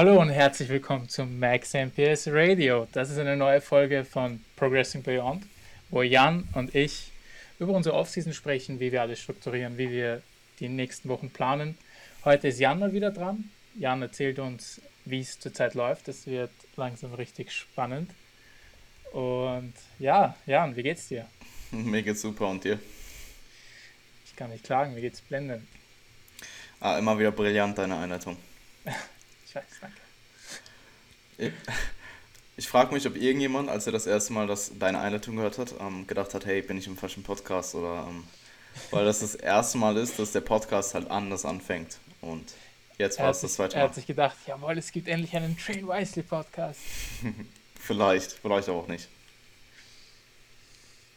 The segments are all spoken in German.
Hallo und herzlich willkommen zum Max MPS Radio. Das ist eine neue Folge von Progressing Beyond, wo Jan und ich über unsere Offseason sprechen, wie wir alles strukturieren, wie wir die nächsten Wochen planen. Heute ist Jan mal wieder dran. Jan erzählt uns, wie es zurzeit läuft. Das wird langsam richtig spannend. Und ja, Jan, wie geht's dir? Mir geht's super und dir? Ich kann nicht klagen, mir geht's blendend. Ah, immer wieder brillant, deine Einleitung. ich weiß, danke. Ich, frage mich, ob irgendjemand, als er das erste Mal das, deine Einleitung gehört hat, ähm, gedacht hat, hey, bin ich im falschen Podcast oder ähm, weil das das erste Mal ist, dass der Podcast halt anders anfängt und jetzt war es das zweite Mal. Er hat sich gedacht, jawohl, es gibt endlich einen Train Wisely Podcast. vielleicht, vielleicht auch nicht.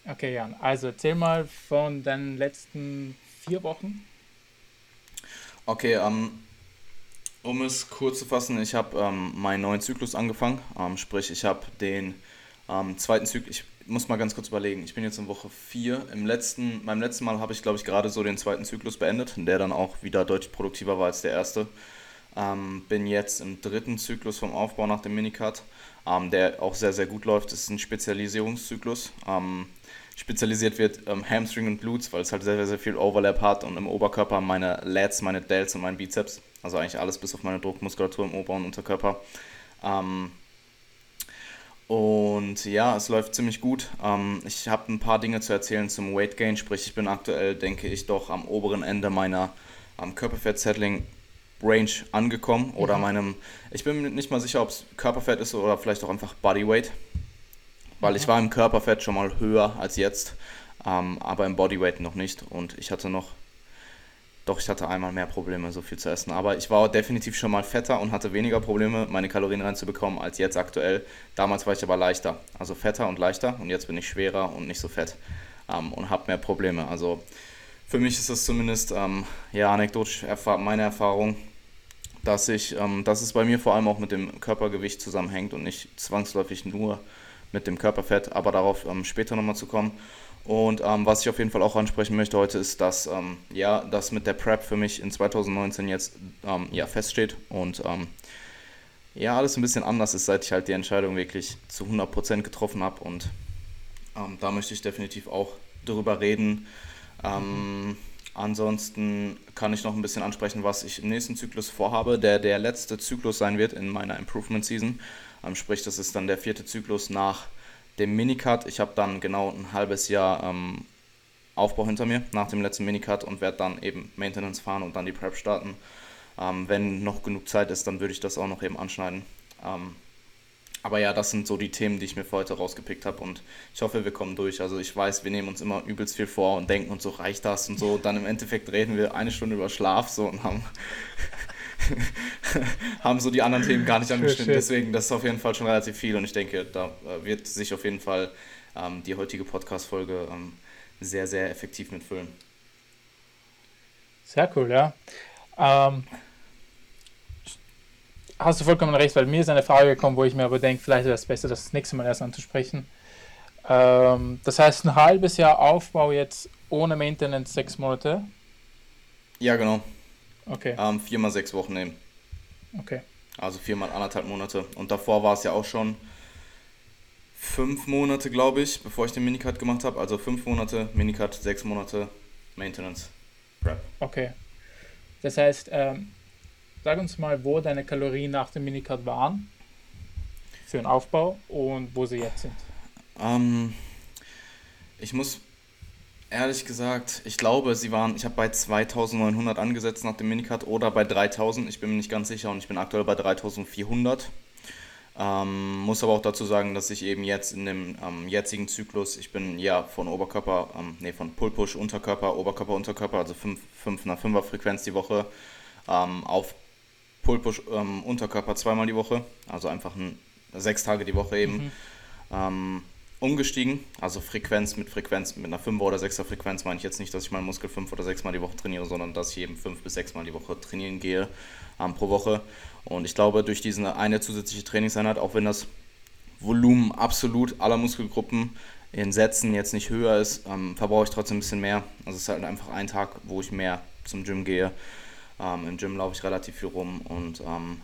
Okay, Jan, also erzähl mal von deinen letzten vier Wochen. Okay, ähm, um es kurz zu fassen, ich habe ähm, meinen neuen Zyklus angefangen. Ähm, sprich, ich habe den ähm, zweiten Zyklus, ich muss mal ganz kurz überlegen, ich bin jetzt in Woche 4. Im letzten, beim letzten Mal habe ich, glaube ich, gerade so den zweiten Zyklus beendet, der dann auch wieder deutlich produktiver war als der erste. Ähm, bin jetzt im dritten Zyklus vom Aufbau nach dem Minicut, ähm, der auch sehr, sehr gut läuft. Das ist ein Spezialisierungszyklus. Ähm, spezialisiert wird ähm, Hamstring und Glutes, weil es halt sehr, sehr viel Overlap hat und im Oberkörper meine Lats, meine Delts und mein Bizeps. Also eigentlich alles bis auf meine Druckmuskulatur im Ober- und Unterkörper. Ähm, und ja, es läuft ziemlich gut. Ähm, ich habe ein paar Dinge zu erzählen zum Weight Gain, sprich ich bin aktuell, denke ich, doch am oberen Ende meiner ähm, Körperfett-Settling Range angekommen oder mhm. meinem, ich bin mir nicht mal sicher, ob es Körperfett ist oder vielleicht auch einfach Bodyweight, weil ich war im Körperfett schon mal höher als jetzt, ähm, aber im Bodyweight noch nicht und ich hatte noch, doch ich hatte einmal mehr Probleme, so viel zu essen, aber ich war definitiv schon mal fetter und hatte weniger Probleme, meine Kalorien reinzubekommen als jetzt aktuell. Damals war ich aber leichter, also fetter und leichter und jetzt bin ich schwerer und nicht so fett ähm, und habe mehr Probleme. Also für mich ist das zumindest ähm, ja anekdotisch meine Erfahrung, dass ich, ähm, dass es bei mir vor allem auch mit dem Körpergewicht zusammenhängt und nicht zwangsläufig nur mit dem Körperfett, aber darauf ähm, später nochmal zu kommen. Und ähm, was ich auf jeden Fall auch ansprechen möchte heute ist, dass ähm, ja, das mit der Prep für mich in 2019 jetzt ähm, ja, feststeht und ähm, ja, alles ein bisschen anders ist, seit ich halt die Entscheidung wirklich zu 100% getroffen habe und ähm, da möchte ich definitiv auch drüber reden. Mhm. Ansonsten kann ich noch ein bisschen ansprechen, was ich im nächsten Zyklus vorhabe, der der letzte Zyklus sein wird in meiner Improvement Season. Ähm, sprich, das ist dann der vierte Zyklus nach dem Minicut. Ich habe dann genau ein halbes Jahr ähm, Aufbau hinter mir nach dem letzten Minicut und werde dann eben Maintenance fahren und dann die Prep starten. Ähm, wenn noch genug Zeit ist, dann würde ich das auch noch eben anschneiden. Ähm, aber ja, das sind so die Themen, die ich mir für heute rausgepickt habe und ich hoffe, wir kommen durch. Also ich weiß, wir nehmen uns immer übelst viel vor und denken uns so, reicht das und so. Und dann im Endeffekt reden wir eine Stunde über Schlaf so und haben haben so die anderen Themen gar nicht angestimmt. Deswegen, das ist auf jeden Fall schon relativ viel und ich denke, da äh, wird sich auf jeden Fall ähm, die heutige Podcast-Folge ähm, sehr, sehr effektiv mitfüllen. Sehr cool, ja. Ähm, hast du vollkommen recht, weil mir ist eine Frage gekommen, wo ich mir aber denke, vielleicht wäre es besser, das nächste Mal erst anzusprechen. Ähm, das heißt, ein halbes Jahr Aufbau jetzt ohne Maintenance sechs Monate? Ja, genau. Okay. Ähm, viermal sechs Wochen nehmen. Okay. Also viermal anderthalb Monate. Und davor war es ja auch schon fünf Monate, glaube ich, bevor ich den Minicut gemacht habe. Also fünf Monate Minicut, sechs Monate Maintenance Prep. Okay. Das heißt, ähm, sag uns mal, wo deine Kalorien nach dem Minicut waren für den Aufbau und wo sie jetzt sind. Ähm, ich muss Ehrlich gesagt, ich glaube, sie waren, ich habe bei 2900 angesetzt nach dem Minicut oder bei 3000, ich bin mir nicht ganz sicher und ich bin aktuell bei 3400. Ähm, muss aber auch dazu sagen, dass ich eben jetzt in dem ähm, jetzigen Zyklus, ich bin ja von Oberkörper, ähm, nee, von Pull-Push, Unterkörper, Oberkörper, Unterkörper, also 5 nach 5er Frequenz die Woche, ähm, auf Pull-Push, ähm, Unterkörper zweimal die Woche, also einfach ein, sechs Tage die Woche eben. Mhm. Umgestiegen. Also Frequenz mit Frequenz, mit einer 5er oder 6er Frequenz meine ich jetzt nicht, dass ich meinen Muskel 5 oder 6 Mal die Woche trainiere, sondern dass ich eben 5 bis 6 Mal die Woche trainieren gehe ähm, pro Woche. Und ich glaube, durch diese eine zusätzliche Trainingseinheit, auch wenn das Volumen absolut aller Muskelgruppen in Sätzen jetzt nicht höher ist, ähm, verbrauche ich trotzdem ein bisschen mehr. Also es ist halt einfach ein Tag, wo ich mehr zum Gym gehe. Ähm, Im Gym laufe ich relativ viel rum und ähm,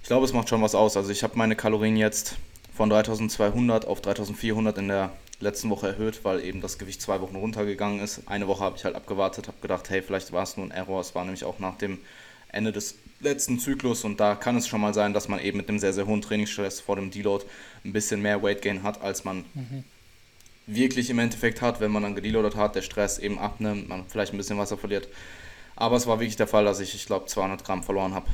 Ich glaube, es macht schon was aus. Also ich habe meine Kalorien jetzt von 3200 auf 3400 in der letzten Woche erhöht, weil eben das Gewicht zwei Wochen runtergegangen ist. Eine Woche habe ich halt abgewartet, habe gedacht, hey, vielleicht war es nur ein Error. Es war nämlich auch nach dem Ende des letzten Zyklus und da kann es schon mal sein, dass man eben mit einem sehr, sehr hohen Trainingsstress vor dem Deload ein bisschen mehr Weight Gain hat, als man mhm. wirklich im Endeffekt hat, wenn man dann gedeloadet hat, der Stress eben abnimmt, man vielleicht ein bisschen Wasser verliert. Aber es war wirklich der Fall, dass ich, ich glaube, 200 Gramm verloren habe.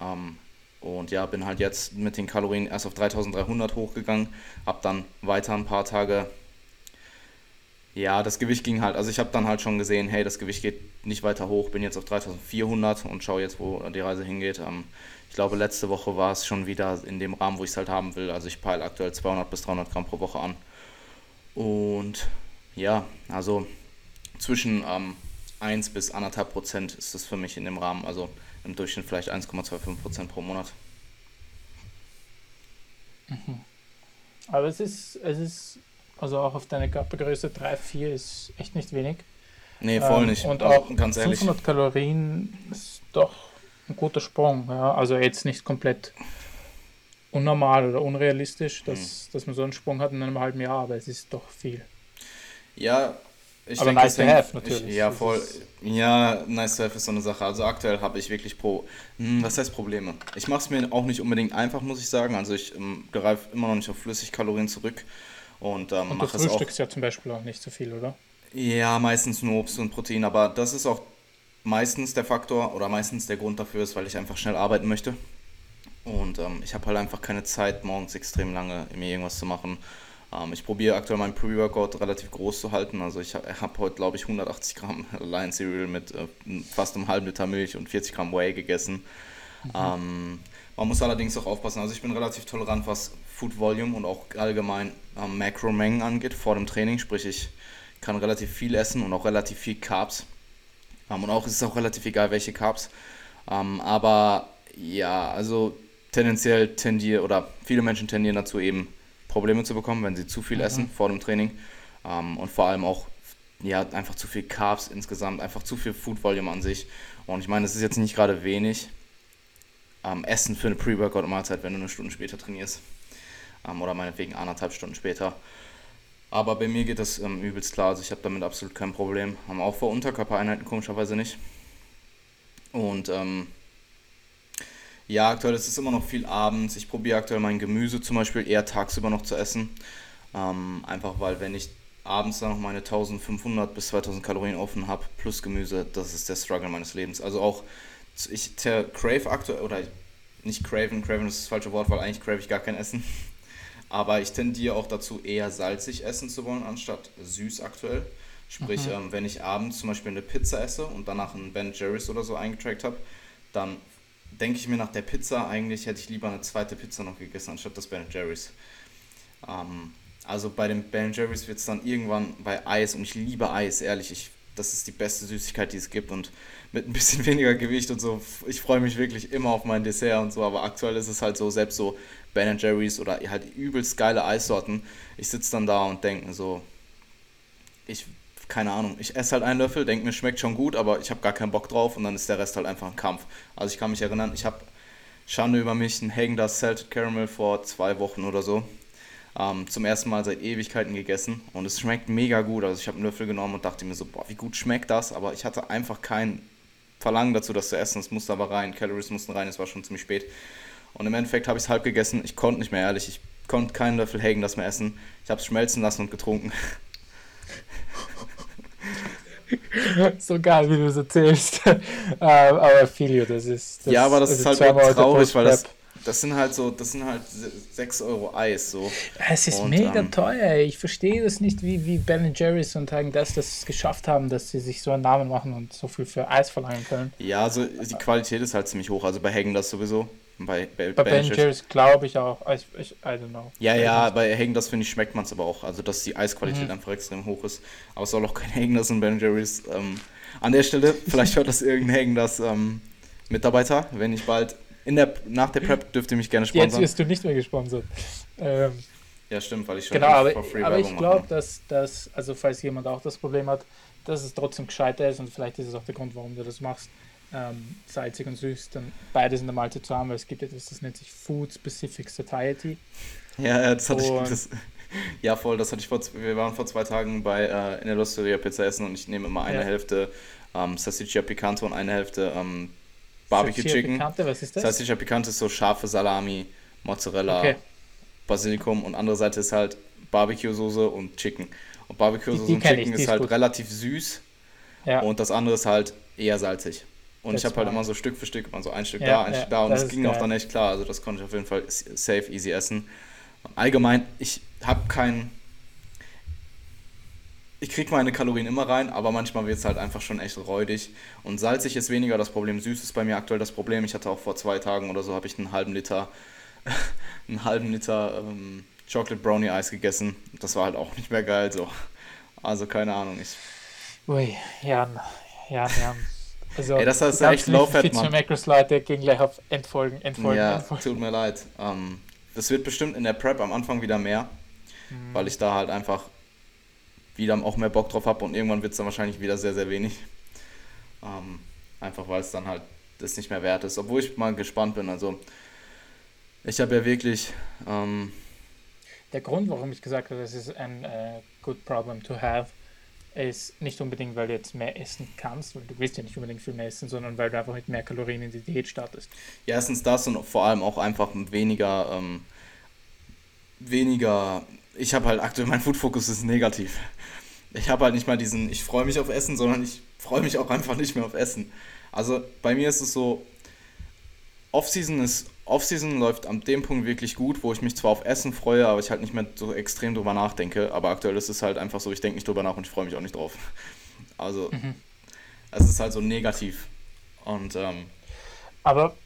Ähm, und ja, bin halt jetzt mit den Kalorien erst auf 3300 hochgegangen, habe dann weiter ein paar Tage ja, das Gewicht ging halt, also ich habe dann halt schon gesehen, hey, das Gewicht geht nicht weiter hoch, bin jetzt auf 3400 und schaue jetzt, wo die Reise hingeht. Ähm, ich glaube, letzte Woche war es schon wieder in dem Rahmen, wo ich es halt haben will. Also ich peile aktuell 200 bis 300 Gramm pro Woche an. Und ja, also zwischen ähm, 1 bis 1,5 Prozent ist das für mich in dem Rahmen. Also im Durchschnitt vielleicht 1,25 Prozent pro Monat. Mhm. Aber es ist, es ist also auch auf deine Körpergröße 3, 4 ist echt nicht wenig. Nee, voll ähm, nicht. Und also, auch ganz 500 ehrlich. Kalorien ist doch ein guter Sprung. Ja? Also jetzt nicht komplett unnormal oder unrealistisch, dass, mhm. dass man so einen Sprung hat in einem halben Jahr, aber es ist doch viel. Ja, ich aber denke, nice to have natürlich. Ich, ja, voll. Ja, nice to have ist so eine Sache. Also aktuell habe ich wirklich pro, hm, was heißt Probleme? Ich mache es mir auch nicht unbedingt einfach, muss ich sagen. Also ich ähm, greife immer noch nicht auf Flüssigkalorien zurück. Und, ähm, und du frühstückst ja zum Beispiel auch nicht so viel, oder? Ja, meistens nur Obst und Protein, aber das ist auch meistens der Faktor oder meistens der Grund dafür ist, weil ich einfach schnell arbeiten möchte. Und ähm, ich habe halt einfach keine Zeit, morgens extrem lange mir irgendwas zu machen. Ähm, ich probiere aktuell meinen Pre-Workout relativ groß zu halten. Also ich habe hab heute, glaube ich, 180 Gramm Lion Cereal mit äh, fast einem halben Liter Milch und 40 Gramm Whey gegessen. Mhm. Ähm, man muss allerdings auch aufpassen. Also ich bin relativ tolerant, was Food Volume und auch allgemein ähm, Makromengen angeht vor dem Training. Sprich, ich kann relativ viel essen und auch relativ viel Carbs. Ähm, und auch ist es auch relativ egal, welche Carbs. Ähm, aber ja, also tendenziell tendiere oder viele Menschen tendieren dazu eben Probleme zu bekommen, wenn sie zu viel mhm. essen vor dem Training. Ähm, und vor allem auch ja, einfach zu viel Carbs insgesamt, einfach zu viel Food Volume an sich. Und ich meine, es ist jetzt nicht gerade wenig ähm, Essen für eine Pre-Workout-Mahlzeit, wenn du eine Stunde später trainierst. Ähm, oder meinetwegen anderthalb Stunden später. Aber bei mir geht das ähm, übelst klar, also ich habe damit absolut kein Problem. Haben auch vor Unterkörpereinheiten komischerweise nicht. Und ähm, ja, aktuell ist es immer noch viel abends. Ich probiere aktuell mein Gemüse zum Beispiel eher tagsüber noch zu essen. Ähm, einfach weil, wenn ich abends dann noch meine 1500 bis 2000 Kalorien offen habe, plus Gemüse, das ist der Struggle meines Lebens. Also auch ich crave aktuell, oder nicht craven, craven ist das falsche Wort, weil eigentlich crave ich gar kein Essen. Aber ich tendiere auch dazu, eher salzig essen zu wollen, anstatt süß aktuell. Sprich, mhm. ähm, wenn ich abends zum Beispiel eine Pizza esse und danach einen Ben Jerry's oder so eingetrackt habe, dann denke ich mir nach der Pizza, eigentlich hätte ich lieber eine zweite Pizza noch gegessen, anstatt das Ben Jerry's. Ähm, also bei den Ben Jerry's wird es dann irgendwann bei Eis, und ich liebe Eis, ehrlich, ich, das ist die beste Süßigkeit, die es gibt. Und mit ein bisschen weniger Gewicht und so. Ich freue mich wirklich immer auf mein Dessert und so, aber aktuell ist es halt so, selbst so Ben Jerry's oder halt übelst geile Eissorten. Ich sitze dann da und denke so, ich, keine Ahnung, ich esse halt einen Löffel, denke mir, schmeckt schon gut, aber ich habe gar keinen Bock drauf und dann ist der Rest halt einfach ein Kampf. Also ich kann mich erinnern, ich habe Schande über mich ein Hagen das Salted Caramel vor zwei Wochen oder so. Ähm, zum ersten Mal seit Ewigkeiten gegessen und es schmeckt mega gut. Also ich habe einen Löffel genommen und dachte mir so, boah, wie gut schmeckt das? Aber ich hatte einfach keinen Verlangen dazu, das zu essen. Es musste aber rein, Calories mussten rein, es war schon ziemlich spät. Und im Endeffekt habe ich es halb gegessen. Ich konnte nicht mehr, ehrlich. Ich konnte keinen Löffel Hagen das mehr essen. Ich habe es schmelzen lassen und getrunken. so geil, wie du es erzählst. uh, aber Filio, das ist. Das, ja, aber das, das ist halt traurig, weil das, das sind halt so, das sind halt 6 Euro Eis so. Es ist und, mega ähm, teuer. Ich verstehe das nicht, wie, wie Ben Jerry's und Hagen das das geschafft haben, dass sie sich so einen Namen machen und so viel für Eis verlangen können. Ja, also die Qualität ist halt ziemlich hoch. Also bei Hagen das sowieso. Bei, bei, bei Ben, Jerry's glaube ich auch. Ich, ich, I don't know. Ja, ja, bei das finde ich schmeckt man es aber auch. Also dass die Eisqualität mhm. einfach extrem hoch ist. Aber es soll auch kein das und Ben Jerry's. Ähm, an der Stelle, vielleicht hört das irgendein das ähm, Mitarbeiter, wenn ich bald in der, nach der Prep dürft ihr mich gerne sponsern. Jetzt wirst du nicht mehr gesponsert. Ähm, ja, stimmt, weil ich schon genau, aber, aber ich glaube, dass, dass, also falls jemand auch das Problem hat, dass es trotzdem gescheiter ist und vielleicht ist es auch der Grund, warum du das machst, ähm, salzig und süß, dann beides in der Mahlzeit zu haben, weil es gibt etwas, das nennt sich Food Specific Satiety. Ja, das hatte ich. Das, ja, voll, das hatte ich vor. Wir waren vor zwei Tagen bei äh, in der Losteria Pizza essen und ich nehme immer eine ja. Hälfte ähm, Salsiccia Picante und eine Hälfte ähm, Barbecue Salsiccia Chicken. Picante, was ist das? Salsiccia Picante ist so scharfe Salami, Mozzarella, okay. Basilikum und andere Seite ist halt Barbecue-Soße und Chicken. Und Barbecue-Soße und Chicken ich, ist halt gut. relativ süß ja. und das andere ist halt eher salzig. Und ich habe halt immer so Stück für Stück, immer so ein Stück ja, da, ein ja, Stück da und es ging geil. auch dann echt klar. Also das konnte ich auf jeden Fall safe, easy essen. Allgemein, ich habe keinen. Ich kriege meine Kalorien immer rein, aber manchmal wird es halt einfach schon echt räudig. Und salzig ist weniger das Problem, süß ist bei mir aktuell das Problem. Ich hatte auch vor zwei Tagen oder so, habe ich einen halben Liter, einen halben Liter ähm, Chocolate Brownie Eis gegessen. Das war halt auch nicht mehr geil so. Also keine Ahnung. Ich Ui, Jan, Jan, Jan. Also, Ey, das heißt echt Low-Fat, Mann. Macros Leute gehen gleich auf Entfolgen, Entfolgen, ja, Entfolgen. tut mir leid. Ähm, das wird bestimmt in der Prep am Anfang wieder mehr, mhm. weil ich da halt einfach wieder auch mehr Bock drauf habe und irgendwann wird es dann wahrscheinlich wieder sehr, sehr wenig. Ähm, einfach weil es dann halt das nicht mehr wert ist. Obwohl ich mal gespannt bin. Also ich habe ja wirklich... Ähm, der Grund, warum ich gesagt habe, das ist ein uh, good problem to have, ist nicht unbedingt, weil du jetzt mehr essen kannst, weil du willst ja nicht unbedingt viel mehr essen, sondern weil du einfach mit mehr Kalorien in die Diät startest. Ja, erstens das und vor allem auch einfach weniger, ähm, weniger, ich habe halt aktuell, mein Food-Fokus ist negativ. Ich habe halt nicht mal diesen, ich freue mich auf Essen, sondern ich freue mich auch einfach nicht mehr auf Essen. Also bei mir ist es so, Off-Season ist Offseason läuft an dem Punkt wirklich gut, wo ich mich zwar auf Essen freue, aber ich halt nicht mehr so extrem drüber nachdenke. Aber aktuell ist es halt einfach so, ich denke nicht drüber nach und ich freue mich auch nicht drauf. Also, mhm. es ist halt so negativ. Und, ähm, aber,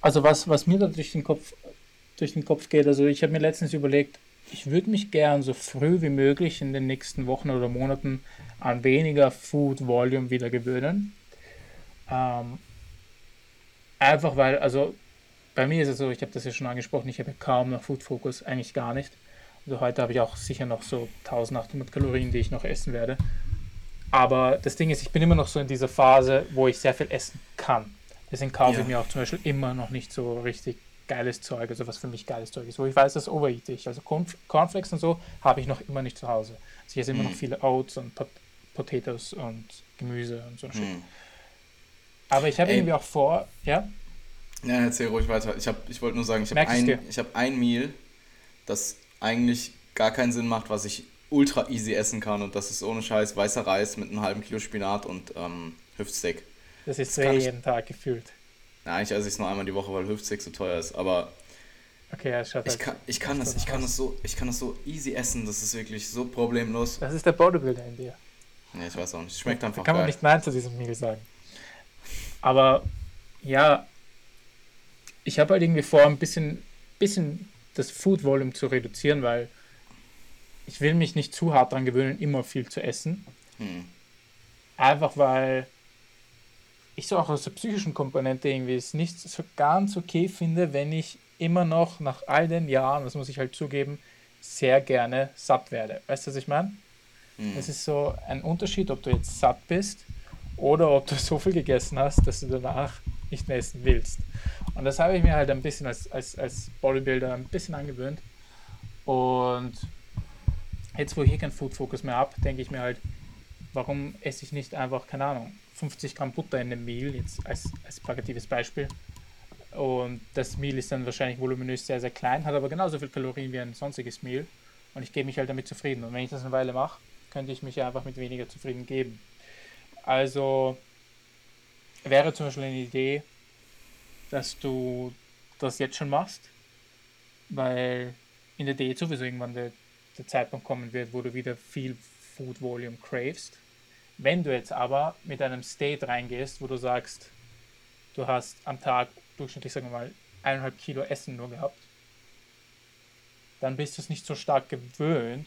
also was, was mir da durch den Kopf, durch den Kopf geht, also ich habe mir letztens überlegt, ich würde mich gern so früh wie möglich in den nächsten Wochen oder Monaten an weniger Food Volume wieder gewöhnen. Ähm, einfach weil, also bei mir ist es so, ich habe das ja schon angesprochen, ich habe kaum noch Food Focus, eigentlich gar nicht. Also heute habe ich auch sicher noch so 1800 Kalorien, die ich noch essen werde. Aber das Ding ist, ich bin immer noch so in dieser Phase, wo ich sehr viel essen kann. Deswegen kaufe ja. ich mir auch zum Beispiel immer noch nicht so richtig geiles Zeug, also was für mich geiles Zeug ist, wo ich weiß, das overeat ich. Also Corn Cornflakes und so habe ich noch immer nicht zu Hause. Also ich esse immer noch mhm. viele Oats und Pot Potatoes und Gemüse und so ein mm. Aber ich habe irgendwie auch vor, ja? Ja, erzähl ruhig weiter. Ich, ich wollte nur sagen, ich habe ein, hab ein Meal, das eigentlich gar keinen Sinn macht, was ich ultra easy essen kann. Und das ist ohne Scheiß weißer Reis mit einem halben Kilo Spinat und ähm, Hüftsteak. Das ist so jeden Tag gefühlt. Ja, eigentlich esse ich es nur einmal die Woche, weil Hüftsteak so teuer ist. Aber okay, ja, schaut ich, halt kann, ich, kann das, ich, kann das so, ich kann das so easy essen. Das ist wirklich so problemlos. Das ist der Bodybuilder in dir. Ja, ich weiß auch nicht. Schmeckt einfach da kann man nicht Nein zu diesem Meal sagen. Aber ja, ich habe halt irgendwie vor, ein bisschen, bisschen das Food Volume zu reduzieren, weil ich will mich nicht zu hart daran gewöhnen, immer viel zu essen. Hm. Einfach weil ich so auch aus der psychischen Komponente irgendwie es nicht so ganz okay finde, wenn ich immer noch nach all den Jahren, das muss ich halt zugeben, sehr gerne satt werde. Weißt du, was ich meine? Hm. Es ist so ein Unterschied, ob du jetzt satt bist oder ob du so viel gegessen hast, dass du danach nicht mehr essen willst. Und das habe ich mir halt ein bisschen als, als, als Bodybuilder ein bisschen angewöhnt. Und jetzt, wo ich hier keinen Food Focus mehr habe, denke ich mir halt, warum esse ich nicht einfach, keine Ahnung, 50 Gramm Butter in einem Meal, jetzt als, als plakatives Beispiel. Und das Meal ist dann wahrscheinlich voluminös sehr, sehr klein, hat aber genauso viel Kalorien wie ein sonstiges Meal. Und ich gebe mich halt damit zufrieden. Und wenn ich das eine Weile mache, könnte ich mich ja einfach mit weniger zufrieden geben. Also wäre zum Beispiel eine Idee, dass du das jetzt schon machst, weil in der Diät sowieso irgendwann der, der Zeitpunkt kommen wird, wo du wieder viel Food Volume cravest. Wenn du jetzt aber mit einem State reingehst, wo du sagst, du hast am Tag durchschnittlich, sagen wir mal, eineinhalb Kilo Essen nur gehabt, dann bist du es nicht so stark gewöhnt,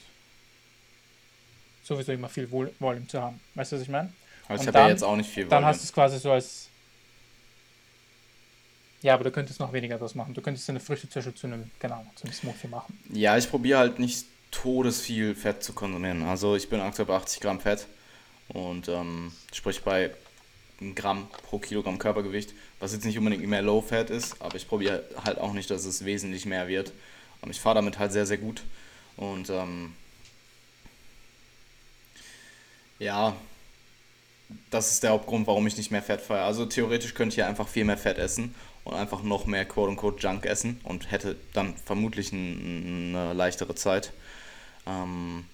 sowieso immer viel Volume zu haben. Weißt du, was ich meine? Also ich habe ja jetzt auch nicht viel Volume. Dann hast du es quasi so als ja, aber du könntest noch weniger draus machen. Du könntest eine Früchte zum Beispiel zu einem, genau, zu einem Smoothie machen. Ja, ich probiere halt nicht todesviel Fett zu konsumieren. Also ich bin aktuell bei 80 Gramm Fett und ähm, sprich bei ein Gramm pro Kilogramm Körpergewicht, was jetzt nicht unbedingt mehr Low Fat ist, aber ich probiere halt auch nicht, dass es wesentlich mehr wird. ich fahre damit halt sehr, sehr gut. Und ähm, ja, das ist der Hauptgrund, warum ich nicht mehr Fett fahre. Also theoretisch könnte ich ja einfach viel mehr Fett essen und einfach noch mehr quote-unquote Junk essen und hätte dann vermutlich ein, eine leichtere Zeit. Ähm,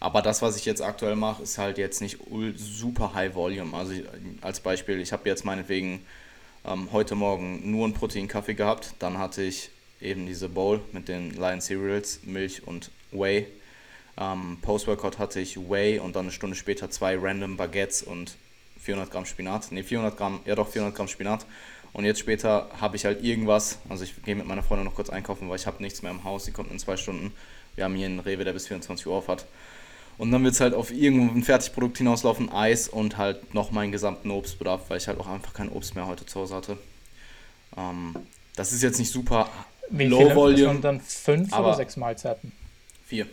aber das, was ich jetzt aktuell mache, ist halt jetzt nicht super High Volume. Also als Beispiel, ich habe jetzt meinetwegen ähm, heute Morgen nur einen Protein-Kaffee gehabt. Dann hatte ich eben diese Bowl mit den Lion Cereals, Milch und Whey. Ähm, Post-Workout hatte ich Whey und dann eine Stunde später zwei random Baguettes und 400 Gramm Spinat. Ne, 400 Gramm, ja doch 400 Gramm Spinat. Und jetzt später habe ich halt irgendwas, also ich gehe mit meiner Freundin noch kurz einkaufen, weil ich habe nichts mehr im Haus, sie kommt in zwei Stunden. Wir haben hier einen Rewe, der bis 24 Uhr auf hat. Und dann wird es halt auf irgendein Fertigprodukt hinauslaufen, Eis und halt noch meinen gesamten Obstbedarf, weil ich halt auch einfach kein Obst mehr heute zu Hause hatte. Ähm, das ist jetzt nicht super Wie Low viele, Volume. dann fünf oder sechs Mahlzeiten? Vier.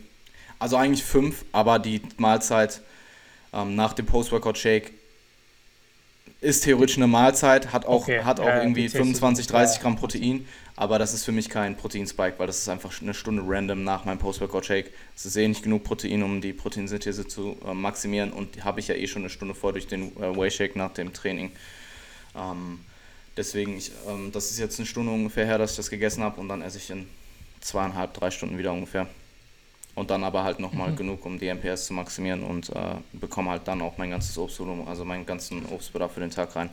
Also eigentlich fünf, aber die Mahlzeit ähm, nach dem Post-Workout-Shake ist theoretisch eine Mahlzeit, hat auch, okay. hat auch äh, irgendwie 25, 30 Gramm Protein, aber das ist für mich kein Proteinspike, weil das ist einfach eine Stunde random nach meinem Post-Workout-Shake. Es ist eh nicht genug Protein, um die Proteinsynthese zu äh, maximieren und habe ich ja eh schon eine Stunde vor durch den äh, Whey-Shake nach dem Training. Ähm, deswegen, ich, ähm, das ist jetzt eine Stunde ungefähr her, dass ich das gegessen habe und dann esse ich in zweieinhalb, drei Stunden wieder ungefähr. Und dann aber halt nochmal mhm. genug, um die MPS zu maximieren und äh, bekomme halt dann auch mein ganzes Obstvolumen, also meinen ganzen Obstbedarf für den Tag rein.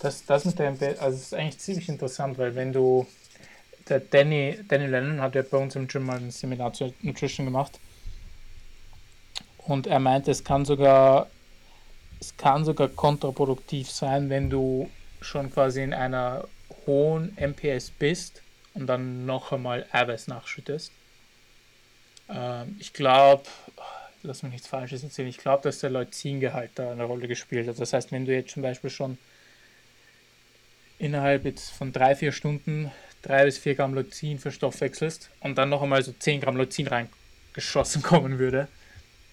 Das, das mit der MPS, also ist eigentlich ziemlich interessant, weil wenn du, der Danny, Danny Lennon hat ja bei uns im Gym mal ein Seminar zur Nutrition gemacht und er meinte, es kann sogar, es kann sogar kontraproduktiv sein, wenn du schon quasi in einer hohen MPS bist und dann noch einmal Eiweiß nachschüttest. Ähm, ich glaube, lass mich nichts Falsches erzählen, ich glaube, dass der Leucingehalt da eine Rolle gespielt hat. Das heißt, wenn du jetzt zum Beispiel schon innerhalb jetzt von drei, vier Stunden drei bis vier Gramm Leucin verstoffwechselst und dann noch einmal so 10 Gramm Leucin reingeschossen kommen würde,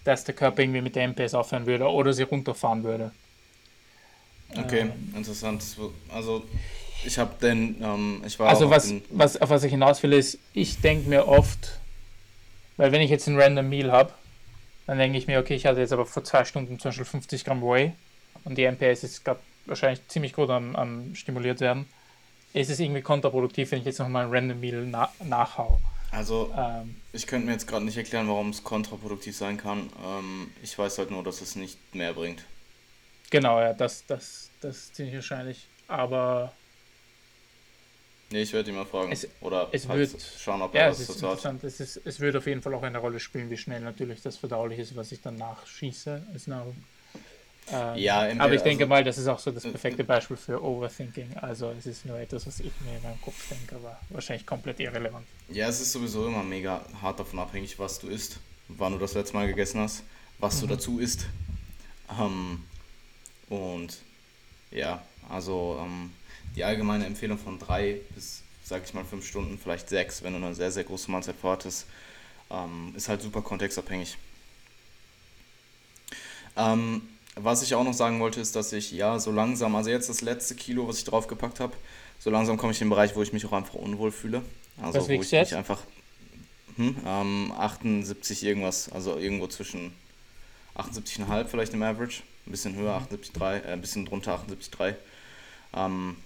dass der Körper irgendwie mit der MPS aufhören würde oder sie runterfahren würde. Okay, ähm, interessant. Also ich habe den, ähm, ich war Also was, was, auf was ich hinaus will, ist, ich denke mir oft, weil wenn ich jetzt ein random Meal habe, dann denke ich mir, okay, ich hatte jetzt aber vor zwei Stunden zum Beispiel 50 Gramm Whey und die MPS ist gerade wahrscheinlich ziemlich gut am, am stimuliert werden. Es ist irgendwie kontraproduktiv, wenn ich jetzt nochmal ein random Meal na nachhau. Also, ähm, ich könnte mir jetzt gerade nicht erklären, warum es kontraproduktiv sein kann. Ähm, ich weiß halt nur, dass es nicht mehr bringt. Genau, ja, das, das, das ist ziemlich wahrscheinlich. Aber Nee, ich werde ihn mal fragen. Es, Oder es halt wird, schauen, ob er ja, was es ist interessant. Es, ist, es wird auf jeden Fall auch eine Rolle spielen, wie schnell natürlich das verdaulich ist, was ich dann nachschieße als Nahrung. Ähm, ja, aber ich denke also, mal, das ist auch so das perfekte Beispiel für Overthinking. Also es ist nur etwas, was ich mir in meinem Kopf denke, aber wahrscheinlich komplett irrelevant. Ja, es ist sowieso immer mega hart davon abhängig, was du isst, wann du das letzte Mal gegessen hast, was mhm. du dazu isst. Ähm, und ja, also ähm, die allgemeine Empfehlung von drei bis, sag ich mal, fünf Stunden, vielleicht sechs, wenn du eine sehr, sehr große Mahlzeit vorhattest, ähm, ist halt super kontextabhängig. Ähm, was ich auch noch sagen wollte, ist, dass ich ja so langsam, also jetzt das letzte Kilo, was ich draufgepackt habe, so langsam komme ich in den Bereich, wo ich mich auch einfach unwohl fühle. Also was wo ich jetzt? mich einfach hm, ähm, 78 irgendwas, also irgendwo zwischen 78,5 vielleicht im Average, ein bisschen höher, 78,3, äh, ein bisschen drunter 78,3. Ähm,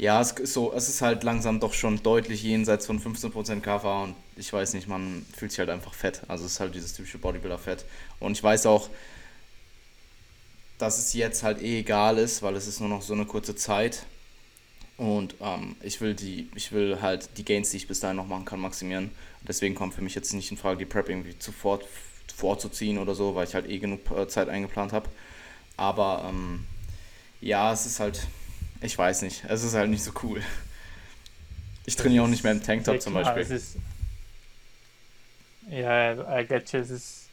ja, es ist so, es ist halt langsam doch schon deutlich jenseits von 15% KFA und ich weiß nicht, man fühlt sich halt einfach fett. Also es ist halt dieses typische Bodybuilder-Fett. Und ich weiß auch, dass es jetzt halt eh egal ist, weil es ist nur noch so eine kurze Zeit. Und ähm, ich will die, ich will halt die Gains, die ich bis dahin noch machen kann, maximieren. Deswegen kommt für mich jetzt nicht in Frage, die Prep irgendwie sofort vorzuziehen oder so, weil ich halt eh genug äh, Zeit eingeplant habe. Aber ähm, ja, es ist halt ich weiß nicht. Es ist halt nicht so cool. Ich trainiere auch nicht mehr im Tanktop zum Beispiel. Ist, ja, I get you. Es ist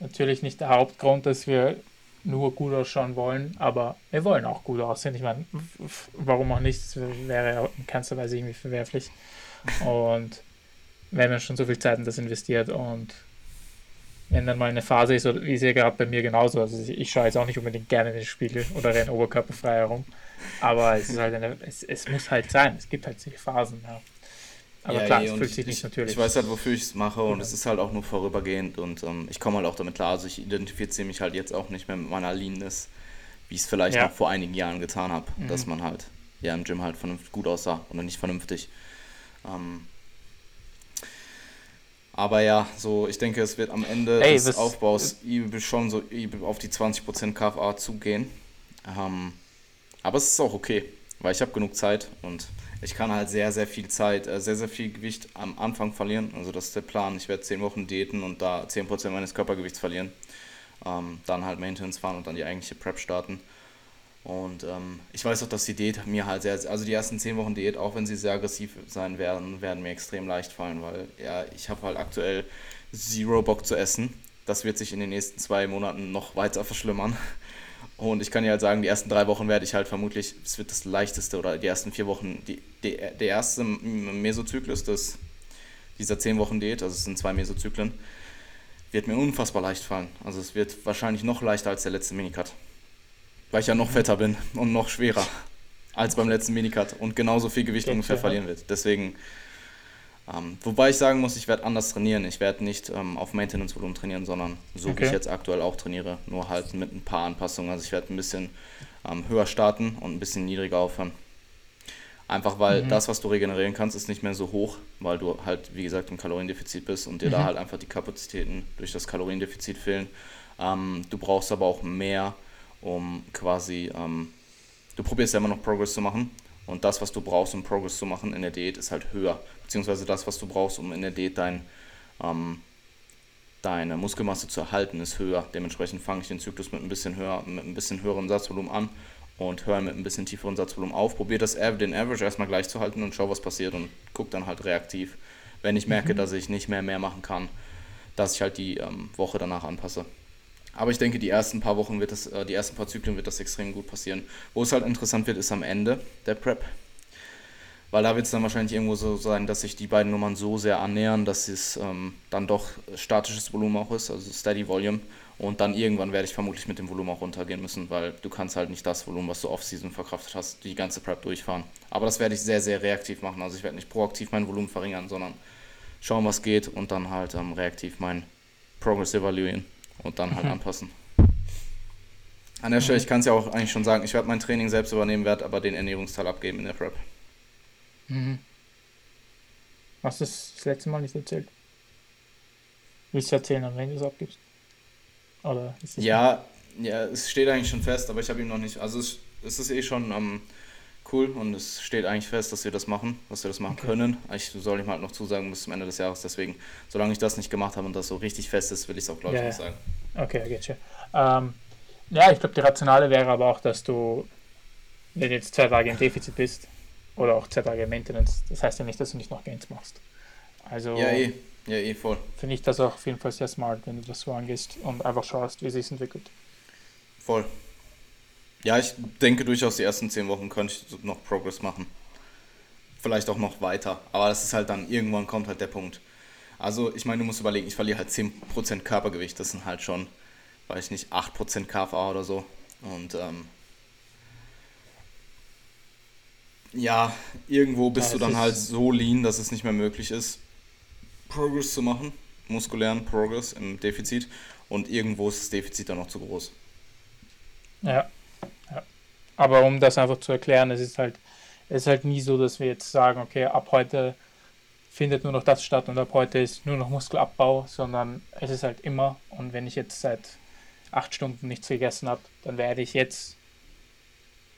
natürlich nicht der Hauptgrund, dass wir nur gut ausschauen wollen, aber wir wollen auch gut aussehen. Ich meine, warum auch nicht? Das wäre ja in keinster Weise irgendwie verwerflich. Und haben ja schon so viel Zeit in das investiert und wenn dann mal eine Phase ist, wie es ja gerade bei mir genauso. Also ich, ich schaue jetzt auch nicht unbedingt gerne in den Spiegel oder renne oberkörperfrei herum. Aber es ist halt eine, es, es muss halt sein. Es gibt halt solche Phasen, ja. Aber ja, klar, es fühlt sich nicht natürlich. Ich weiß halt, wofür ich es mache und ja. es ist halt auch nur vorübergehend und ähm, ich komme halt auch damit klar. Also ich identifiziere mich halt jetzt auch nicht mehr mit meiner Leanness, wie ich es vielleicht noch vor einigen Jahren getan habe, mhm. dass man halt ja im Gym halt vernünftig gut aussah oder nicht vernünftig. Ähm, aber ja, so ich denke, es wird am Ende Ey, des Aufbaus schon so auf die 20% KFA zugehen. Ähm, aber es ist auch okay, weil ich habe genug Zeit und ich kann halt sehr, sehr viel Zeit, äh, sehr, sehr viel Gewicht am Anfang verlieren. Also das ist der Plan. Ich werde 10 Wochen diäten und da 10% meines Körpergewichts verlieren. Ähm, dann halt Maintenance fahren und dann die eigentliche Prep starten. Und ähm, ich weiß auch, dass die Diät mir halt sehr, also die ersten 10 Wochen Diät, auch wenn sie sehr aggressiv sein werden, werden mir extrem leicht fallen, weil ja, ich habe halt aktuell zero Bock zu essen. Das wird sich in den nächsten zwei Monaten noch weiter verschlimmern. Und ich kann ja halt sagen, die ersten drei Wochen werde ich halt vermutlich, es wird das leichteste oder die ersten vier Wochen, die, die, der erste Mesozyklus des, dieser zehn Wochen Diät, also es sind zwei Mesozyklen, wird mir unfassbar leicht fallen. Also es wird wahrscheinlich noch leichter als der letzte Minicut. Weil ich ja noch fetter bin und noch schwerer als beim letzten Minicut und genauso viel Gewicht ungefähr verlieren wird. Deswegen ähm, wobei ich sagen muss, ich werde anders trainieren. Ich werde nicht ähm, auf Maintenance-Volumen trainieren, sondern so okay. wie ich jetzt aktuell auch trainiere, nur halt mit ein paar Anpassungen. Also ich werde ein bisschen ähm, höher starten und ein bisschen niedriger aufhören. Einfach weil mhm. das, was du regenerieren kannst, ist nicht mehr so hoch, weil du halt, wie gesagt, im Kaloriendefizit bist und dir mhm. da halt einfach die Kapazitäten durch das Kaloriendefizit fehlen. Ähm, du brauchst aber auch mehr, um quasi, ähm, du probierst ja immer noch Progress zu machen und das, was du brauchst, um Progress zu machen in der Diät, ist halt höher. Beziehungsweise das, was du brauchst, um in der Diät dein, ähm, deine Muskelmasse zu erhalten, ist höher. Dementsprechend fange ich den Zyklus mit ein bisschen höher, mit ein bisschen höherem Satzvolumen an und höre mit ein bisschen tieferen Satzvolumen auf. Probiere das den Average erstmal gleich zu halten und schau, was passiert und gucke dann halt reaktiv. Wenn ich merke, mhm. dass ich nicht mehr mehr machen kann, dass ich halt die ähm, Woche danach anpasse. Aber ich denke, die ersten paar Wochen wird das, äh, die ersten paar Zyklen wird das extrem gut passieren. Wo es halt interessant wird, ist am Ende der Prep. Weil da wird es dann wahrscheinlich irgendwo so sein, dass sich die beiden Nummern so sehr annähern, dass es ähm, dann doch statisches Volumen auch ist, also Steady Volume. Und dann irgendwann werde ich vermutlich mit dem Volumen auch runtergehen müssen, weil du kannst halt nicht das Volumen, was du Off-Season verkraftet hast, die ganze Prep durchfahren. Aber das werde ich sehr, sehr reaktiv machen. Also ich werde nicht proaktiv mein Volumen verringern, sondern schauen, was geht und dann halt ähm, reaktiv mein Progress evaluieren und dann halt mhm. anpassen. An der Stelle, ich kann es ja auch eigentlich schon sagen, ich werde mein Training selbst übernehmen, werde aber den Ernährungsteil abgeben in der Prep. Mhm. Hast du das, letzte Mal nicht erzählt? Willst du erzählen, wenn du es abgibst? Oder ja, ja, es steht eigentlich schon fest, aber ich habe ihm noch nicht. Also es, es ist eh schon ähm, cool und es steht eigentlich fest, dass wir das machen, dass wir das machen okay. können. Ich soll ich mal halt noch zusagen bis zum Ende des Jahres. Deswegen, solange ich das nicht gemacht habe und das so richtig fest ist, will ich es auch, glaube ich, ja, nicht sagen. Okay, get you. Ähm, ja, ich glaube, die Rationale wäre aber auch, dass du, wenn du jetzt zwei Tage im Defizit bist oder auch zwei Tage Maintenance, das heißt ja nicht, dass du nicht noch Gains machst. Also, ja, eh. Ja, eh voll. Finde ich das auch auf jeden Fall sehr smart, wenn du das so angehst und einfach schaust, wie sich entwickelt. Voll. Ja, ich denke durchaus, die ersten zehn Wochen könnte ich noch Progress machen. Vielleicht auch noch weiter. Aber das ist halt dann, irgendwann kommt halt der Punkt. Also, ich meine, du musst überlegen, ich verliere halt 10% Körpergewicht. Das sind halt schon, weiß ich nicht, 8% KFA oder so. Und, ähm, ja, irgendwo bist ja, du dann halt so lean, dass es nicht mehr möglich ist, Progress zu machen. Muskulären Progress im Defizit. Und irgendwo ist das Defizit dann noch zu groß. Ja. Aber um das einfach zu erklären, es ist halt, es ist halt nie so, dass wir jetzt sagen, okay, ab heute findet nur noch das statt und ab heute ist nur noch Muskelabbau, sondern es ist halt immer. Und wenn ich jetzt seit acht Stunden nichts gegessen habe, dann werde ich jetzt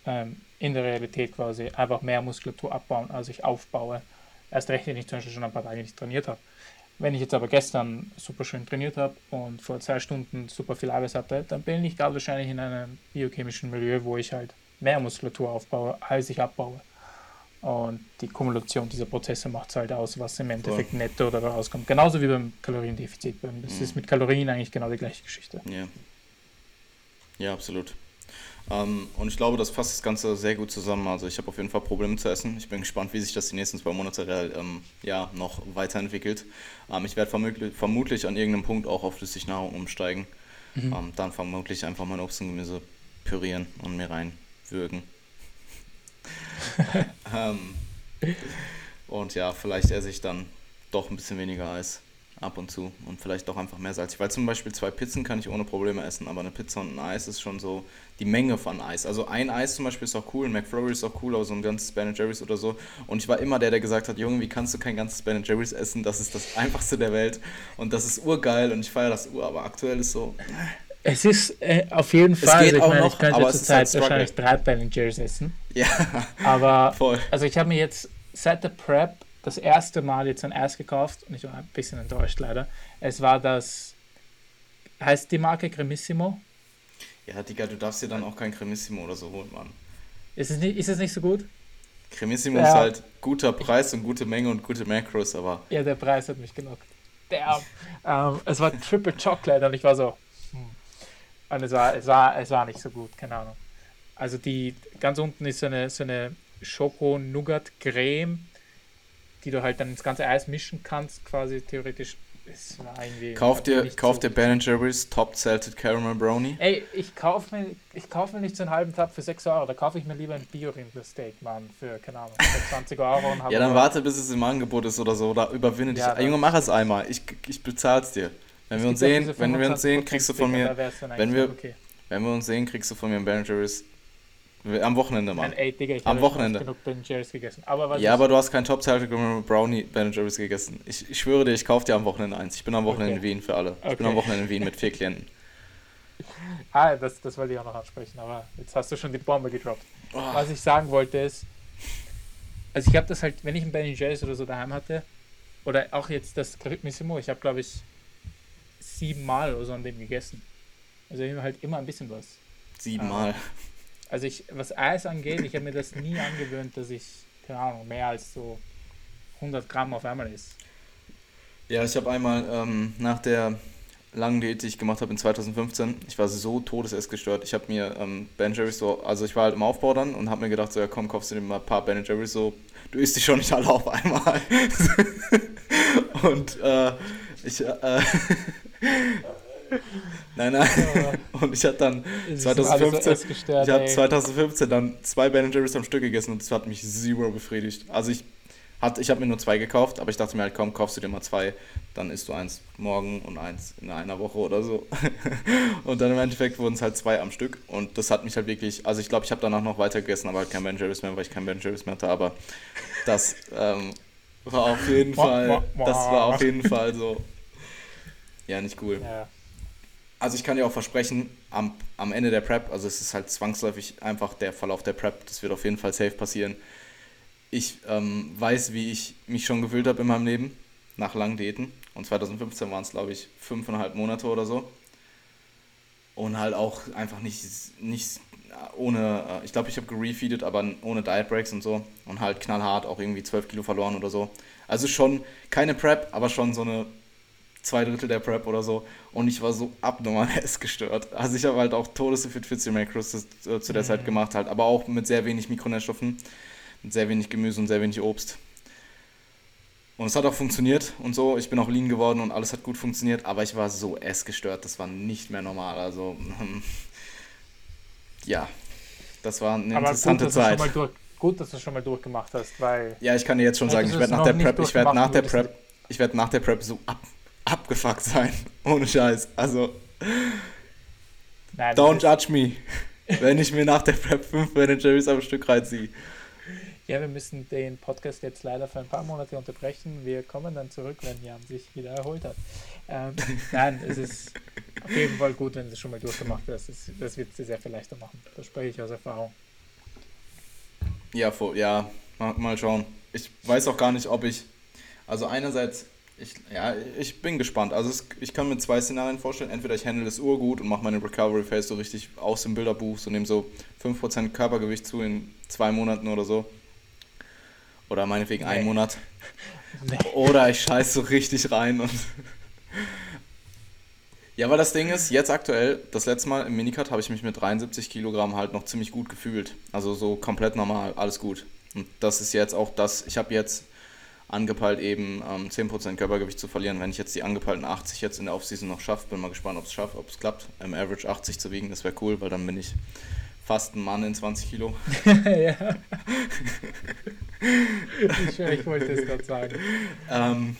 ähm, in der Realität quasi einfach mehr Muskulatur abbauen, als ich aufbaue. Erst recht, wenn ich zum Beispiel schon ein paar Tage nicht trainiert habe. Wenn ich jetzt aber gestern super schön trainiert habe und vor zwei Stunden super viel Arbeit hatte, dann bin ich gerade wahrscheinlich in einem biochemischen Milieu, wo ich halt mehr Muskulatur aufbaue, als ich abbaue. Und die Kumulation dieser Prozesse macht es halt aus, was im Endeffekt Voll. netto dabei rauskommt. Genauso wie beim Kaloriendefizit. Das mhm. ist mit Kalorien eigentlich genau die gleiche Geschichte. Ja. Ja, absolut. Ähm, und ich glaube, das fasst das Ganze sehr gut zusammen. Also ich habe auf jeden Fall Probleme zu essen. Ich bin gespannt, wie sich das die nächsten zwei Monate ähm, ja, noch weiterentwickelt. Ähm, ich werde vermutlich, vermutlich an irgendeinem Punkt auch auf Flüssignahrung umsteigen. Mhm. Ähm, dann vermutlich einfach mein Obst und Gemüse pürieren und mir reinwürgen. Ähm, und ja, vielleicht esse ich dann doch ein bisschen weniger Eis ab und zu und vielleicht doch einfach mehr salzig. Weil zum Beispiel zwei Pizzen kann ich ohne Probleme essen, aber eine Pizza und ein Eis ist schon so die Menge von Eis. Also ein Eis zum Beispiel ist auch cool, ein McFlurry ist auch cool, aber so ein ganzes Ben Jerry's oder so. Und ich war immer der, der gesagt hat, Junge, wie kannst du kein ganzes Ben Jerry's essen? Das ist das einfachste der Welt und das ist urgeil und ich feiere das ur, aber aktuell ist so... Es ist äh, auf jeden Fall, es geht ich, meine, noch, ich könnte zurzeit halt wahrscheinlich drei Jerry's essen. Ja, aber voll. also ich habe mir jetzt seit der Prep das erste Mal jetzt ein Eis gekauft und ich war ein bisschen enttäuscht leider. Es war das, heißt die Marke Cremissimo? Ja, Digga, du darfst dir dann auch kein Cremissimo oder so holen, Mann. Ist es nicht, ist es nicht so gut? Cremissimo ja. ist halt guter Preis und gute Menge und gute Macros, aber. Ja, der Preis hat mich genockt. Damn. ähm, es war Triple Chocolate und ich war so. Und es war, es war, es war nicht so gut, keine Ahnung. Also die ganz unten ist so eine, so eine Schoko-Nougat-Creme die du halt dann ins ganze Eis mischen kannst, quasi theoretisch. Es war irgendwie kauf dir, kauf so dir Ben Jerry's Top Salted Caramel Brownie. Ey, ich kaufe mir, kauf mir nicht so einen halben Tab für 6 Euro, da kaufe ich mir lieber ein bio Steak, Mann, für, keine Ahnung, für 20 Euro. Und ja, dann warte, bis es im Angebot ist oder so, oder überwinde dich. Ja, Junge, mach es einmal, ich, ich bezahl's dir. Wenn wir uns sehen, wenn wir uns sehen, kriegst du von mir, wenn wir, okay. wenn wir uns sehen, kriegst du von mir ein Ben Jerry's am Wochenende, Mann. Ey, Digga, ich Am Wochenende. genug Ben Jerry's gegessen. Aber ja, aber du hast kein Top Salted Brownie Ben Jerry's gegessen. Ich, ich schwöre dir, ich kaufe dir am Wochenende eins. Ich bin am Wochenende okay. in Wien für alle. Ich okay. bin am Wochenende in Wien mit vier Klienten. Ah, das, das wollte ich auch noch ansprechen, aber jetzt hast du schon die Bombe gedroppt. Oh. Was ich sagen wollte ist, also ich habe das halt, wenn ich ein Ben Jerry's oder so daheim hatte, oder auch jetzt das Missimo, ich habe glaube ich siebenmal oder so an dem gegessen. Also halt immer ein bisschen was. Siebenmal. Also ich, was Eis angeht, ich habe mir das nie angewöhnt, dass ich, keine Ahnung, mehr als so 100 Gramm auf einmal ist. Ja, ich habe einmal ähm, nach der langen Diät, die ich gemacht habe in 2015, ich war so todesessgestört. Ich habe mir ähm, Ben Jerry's so, also ich war halt im Aufbau dann und habe mir gedacht, so ja komm, kaufst du dir mal ein paar Ben Jerry's so, du isst die schon nicht alle auf einmal. und äh, ich, äh, Nein, nein. Und ich hatte dann 2015, so ich hatte 2015 dann zwei Ben Jerry's am Stück gegessen und das hat mich zero befriedigt. Also ich hatte, ich habe mir nur zwei gekauft, aber ich dachte mir halt, komm, kaufst du dir mal zwei, dann isst du eins morgen und eins in einer Woche oder so. und dann im Endeffekt wurden es halt zwei am Stück und das hat mich halt wirklich, also ich glaube, ich habe danach noch weiter gegessen, aber halt kein Ben Jerry's mehr, weil ich kein Ben Jerry's mehr hatte, aber das ähm, war auf jeden Fall, das war auf jeden Fall so, ja, nicht cool. Ja. Also ich kann dir auch versprechen, am, am Ende der Prep, also es ist halt zwangsläufig einfach der Verlauf der Prep, das wird auf jeden Fall safe passieren. Ich ähm, weiß, wie ich mich schon gefühlt habe in meinem Leben, nach langen Diäten. Und 2015 waren es, glaube ich, fünfeinhalb Monate oder so. Und halt auch einfach nicht, nicht ohne, äh, ich glaube, ich habe gerefeedet, aber ohne Diet Breaks und so. Und halt knallhart auch irgendwie 12 Kilo verloren oder so. Also schon keine Prep, aber schon so eine zwei Drittel der Prep oder so. Und ich war so abnormal gestört. Also ich habe halt auch Todesfit Fitzy Macros äh, zu der mhm. Zeit gemacht, halt, aber auch mit sehr wenig Mikronährstoffen, mit sehr wenig Gemüse und sehr wenig Obst. Und es hat auch funktioniert und so. Ich bin auch lean geworden und alles hat gut funktioniert, aber ich war so essgestört, das war nicht mehr normal. Also, ja, das war eine aber interessante gut, Zeit. Durch, gut, dass du es schon mal durchgemacht hast, weil. Ja, ich kann dir jetzt schon sagen, ich werde nach der Prep, ich werde nach der Prep, ich werde nach der Prep so ab, abgefuckt sein. Ohne Scheiß. Also. Nein, don't judge me, wenn ich mir nach der Prep 5 Ben Jerry's am Stück reinziehe. Ja, wir müssen den Podcast jetzt leider für ein paar Monate unterbrechen. Wir kommen dann zurück, wenn Jan sich wieder erholt hat. Ähm, nein, es ist auf jeden Fall gut, wenn du es schon mal durchgemacht hast. Das, das wird es dir sehr viel leichter machen. Das spreche ich aus Erfahrung. Ja, ja, mal, mal schauen. Ich weiß auch gar nicht, ob ich. Also einerseits ich, ja, ich bin gespannt. Also es, ich kann mir zwei Szenarien vorstellen. Entweder ich handle das urgut und mache meine Recovery Phase so richtig aus dem Bilderbuch, so nehme so 5% Körpergewicht zu in zwei Monaten oder so. Oder meinetwegen nee. einen Monat. Nee. Oder ich scheiße so richtig rein und Ja, aber das Ding ist, jetzt aktuell, das letzte Mal im Minicut habe ich mich mit 73 Kilogramm halt noch ziemlich gut gefühlt. Also so komplett normal, alles gut. Und das ist jetzt auch das, ich habe jetzt angepeilt eben ähm, 10% Körpergewicht zu verlieren. Wenn ich jetzt die angepeilten 80 jetzt in der Offseason noch schaffe, bin mal gespannt, ob es schafft, ob es klappt, im Average 80 zu wiegen, das wäre cool, weil dann bin ich fast ein Mann in 20 Kilo. ja. ich, ich wollte es gerade sagen. Ähm,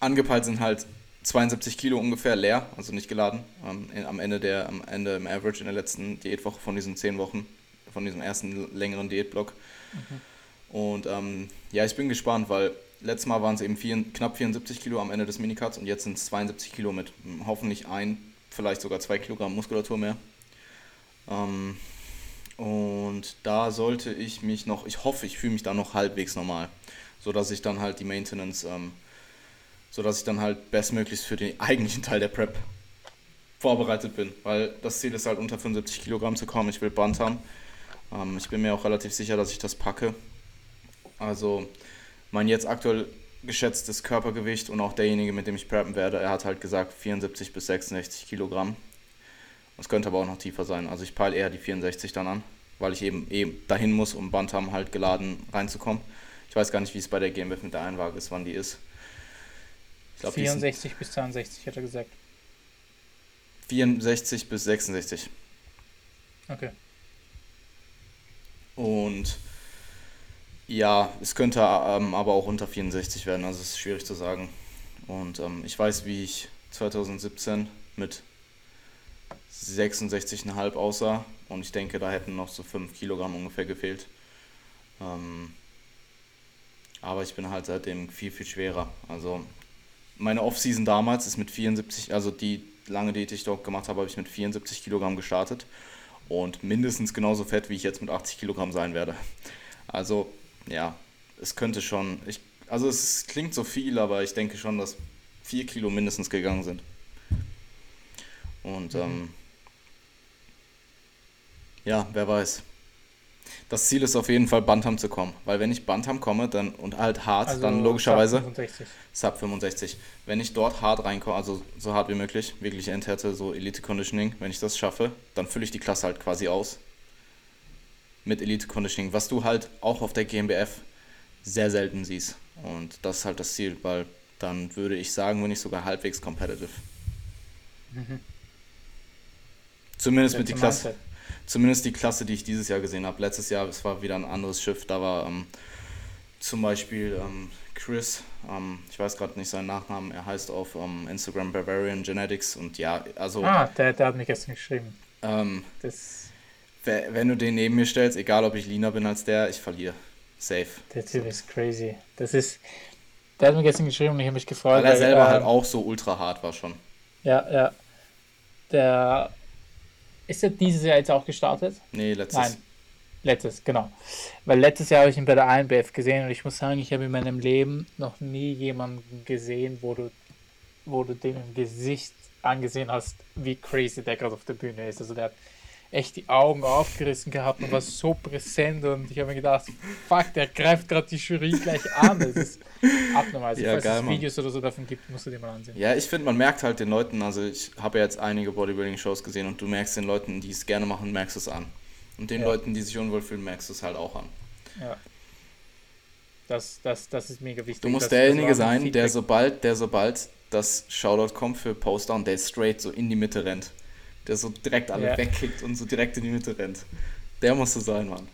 angepeilt sind halt 72 Kilo ungefähr leer, also nicht geladen, ähm, am Ende der, am Ende im Average in der letzten Diätwoche von diesen 10 Wochen, von diesem ersten längeren Diätblock. Mhm. Und ähm, ja, ich bin gespannt, weil letztes Mal waren es eben vier, knapp 74 Kilo am Ende des Minicuts und jetzt sind es 72 Kilo mit hm, hoffentlich ein, vielleicht sogar zwei Kilogramm Muskulatur mehr. Ähm, und da sollte ich mich noch, ich hoffe, ich fühle mich da noch halbwegs normal, sodass ich dann halt die Maintenance, ähm, sodass ich dann halt bestmöglichst für den eigentlichen Teil der Prep vorbereitet bin, weil das Ziel ist halt unter 75 Kilogramm zu kommen. Ich will Band haben. Ähm, ich bin mir auch relativ sicher, dass ich das packe. Also mein jetzt aktuell geschätztes Körpergewicht und auch derjenige, mit dem ich preppen werde, er hat halt gesagt 74 bis 66 Kilogramm. Es könnte aber auch noch tiefer sein. Also ich peile eher die 64 dann an, weil ich eben, eben dahin muss, um Bantam halt geladen reinzukommen. Ich weiß gar nicht, wie es bei der GmbF mit der Einwaage ist, wann die ist. Glaub, 64 bis 62 hat er gesagt. 64 bis 66. Okay. Und ja, es könnte ähm, aber auch unter 64 werden, also es ist schwierig zu sagen. Und ähm, ich weiß, wie ich 2017 mit 66,5 aussah und ich denke, da hätten noch so 5 Kilogramm ungefähr gefehlt. Ähm, aber ich bin halt seitdem viel, viel schwerer. Also meine Offseason damals ist mit 74, also die lange Diät, die ich dort gemacht habe, habe ich mit 74 Kilogramm gestartet und mindestens genauso fett, wie ich jetzt mit 80 Kilogramm sein werde. Also ja, es könnte schon, ich, also es klingt so viel, aber ich denke schon, dass vier Kilo mindestens gegangen sind. Und mhm. ähm, ja, wer weiß. Das Ziel ist auf jeden Fall Bantam zu kommen, weil wenn ich Bantam komme dann und halt hart, also dann logischerweise Sub 65. Sub 65. Wenn ich dort hart reinkomme, also so hart wie möglich, wirklich Endhärte, so Elite Conditioning, wenn ich das schaffe, dann fülle ich die Klasse halt quasi aus mit Elite Conditioning, was du halt auch auf der GmbF sehr selten siehst. Und das ist halt das Ziel, weil dann würde ich sagen, bin ich sogar halbwegs competitive. Mhm. Zumindest mit die Klasse. Zumindest die Klasse, die ich dieses Jahr gesehen habe. Letztes Jahr, es war wieder ein anderes Schiff. Da war ähm, zum Beispiel ähm, Chris, ähm, ich weiß gerade nicht seinen Nachnamen, er heißt auf ähm, Instagram Barbarian Genetics und ja, also. Ah, der, der hat mich gestern geschrieben. Ähm, das wenn du den neben mir stellst, egal ob ich leaner bin als der, ich verliere. Safe. Der Typ so. ist crazy. Das ist. Der hat mir gestern geschrieben und ich habe mich gefreut. Weil er selber weil, halt ähm, auch so ultra hart war schon. Ja, ja. Der. Ist er dieses Jahr jetzt auch gestartet? Nee, letztes. Nein. Letztes, genau. Weil letztes Jahr habe ich ihn bei der INBF gesehen und ich muss sagen, ich habe in meinem Leben noch nie jemanden gesehen, wo du, wo du dem im Gesicht angesehen hast, wie crazy der gerade auf der Bühne ist. Also der hat echt die Augen aufgerissen gehabt und war so präsent und ich habe mir gedacht, fuck, der greift gerade die Jury gleich an. Das ist abnormal. Also, ja, falls geil, es Videos oder so davon gibt, musst du dir mal ansehen. Ja, ich finde, man merkt halt den Leuten, also ich habe ja jetzt einige Bodybuilding-Shows gesehen und du merkst den Leuten, die es gerne machen, merkst es an. Und den ja. Leuten, die sich unwohl fühlen, merkst du es halt auch an. Ja. Das, das, das ist mega wichtig. Du musst derjenige sein, der sobald, der sobald das Shoutout kommt für Poster und der straight so in die Mitte rennt der so direkt alle ja. wegkickt und so direkt in die Mitte rennt. Der musst du sein, Mann.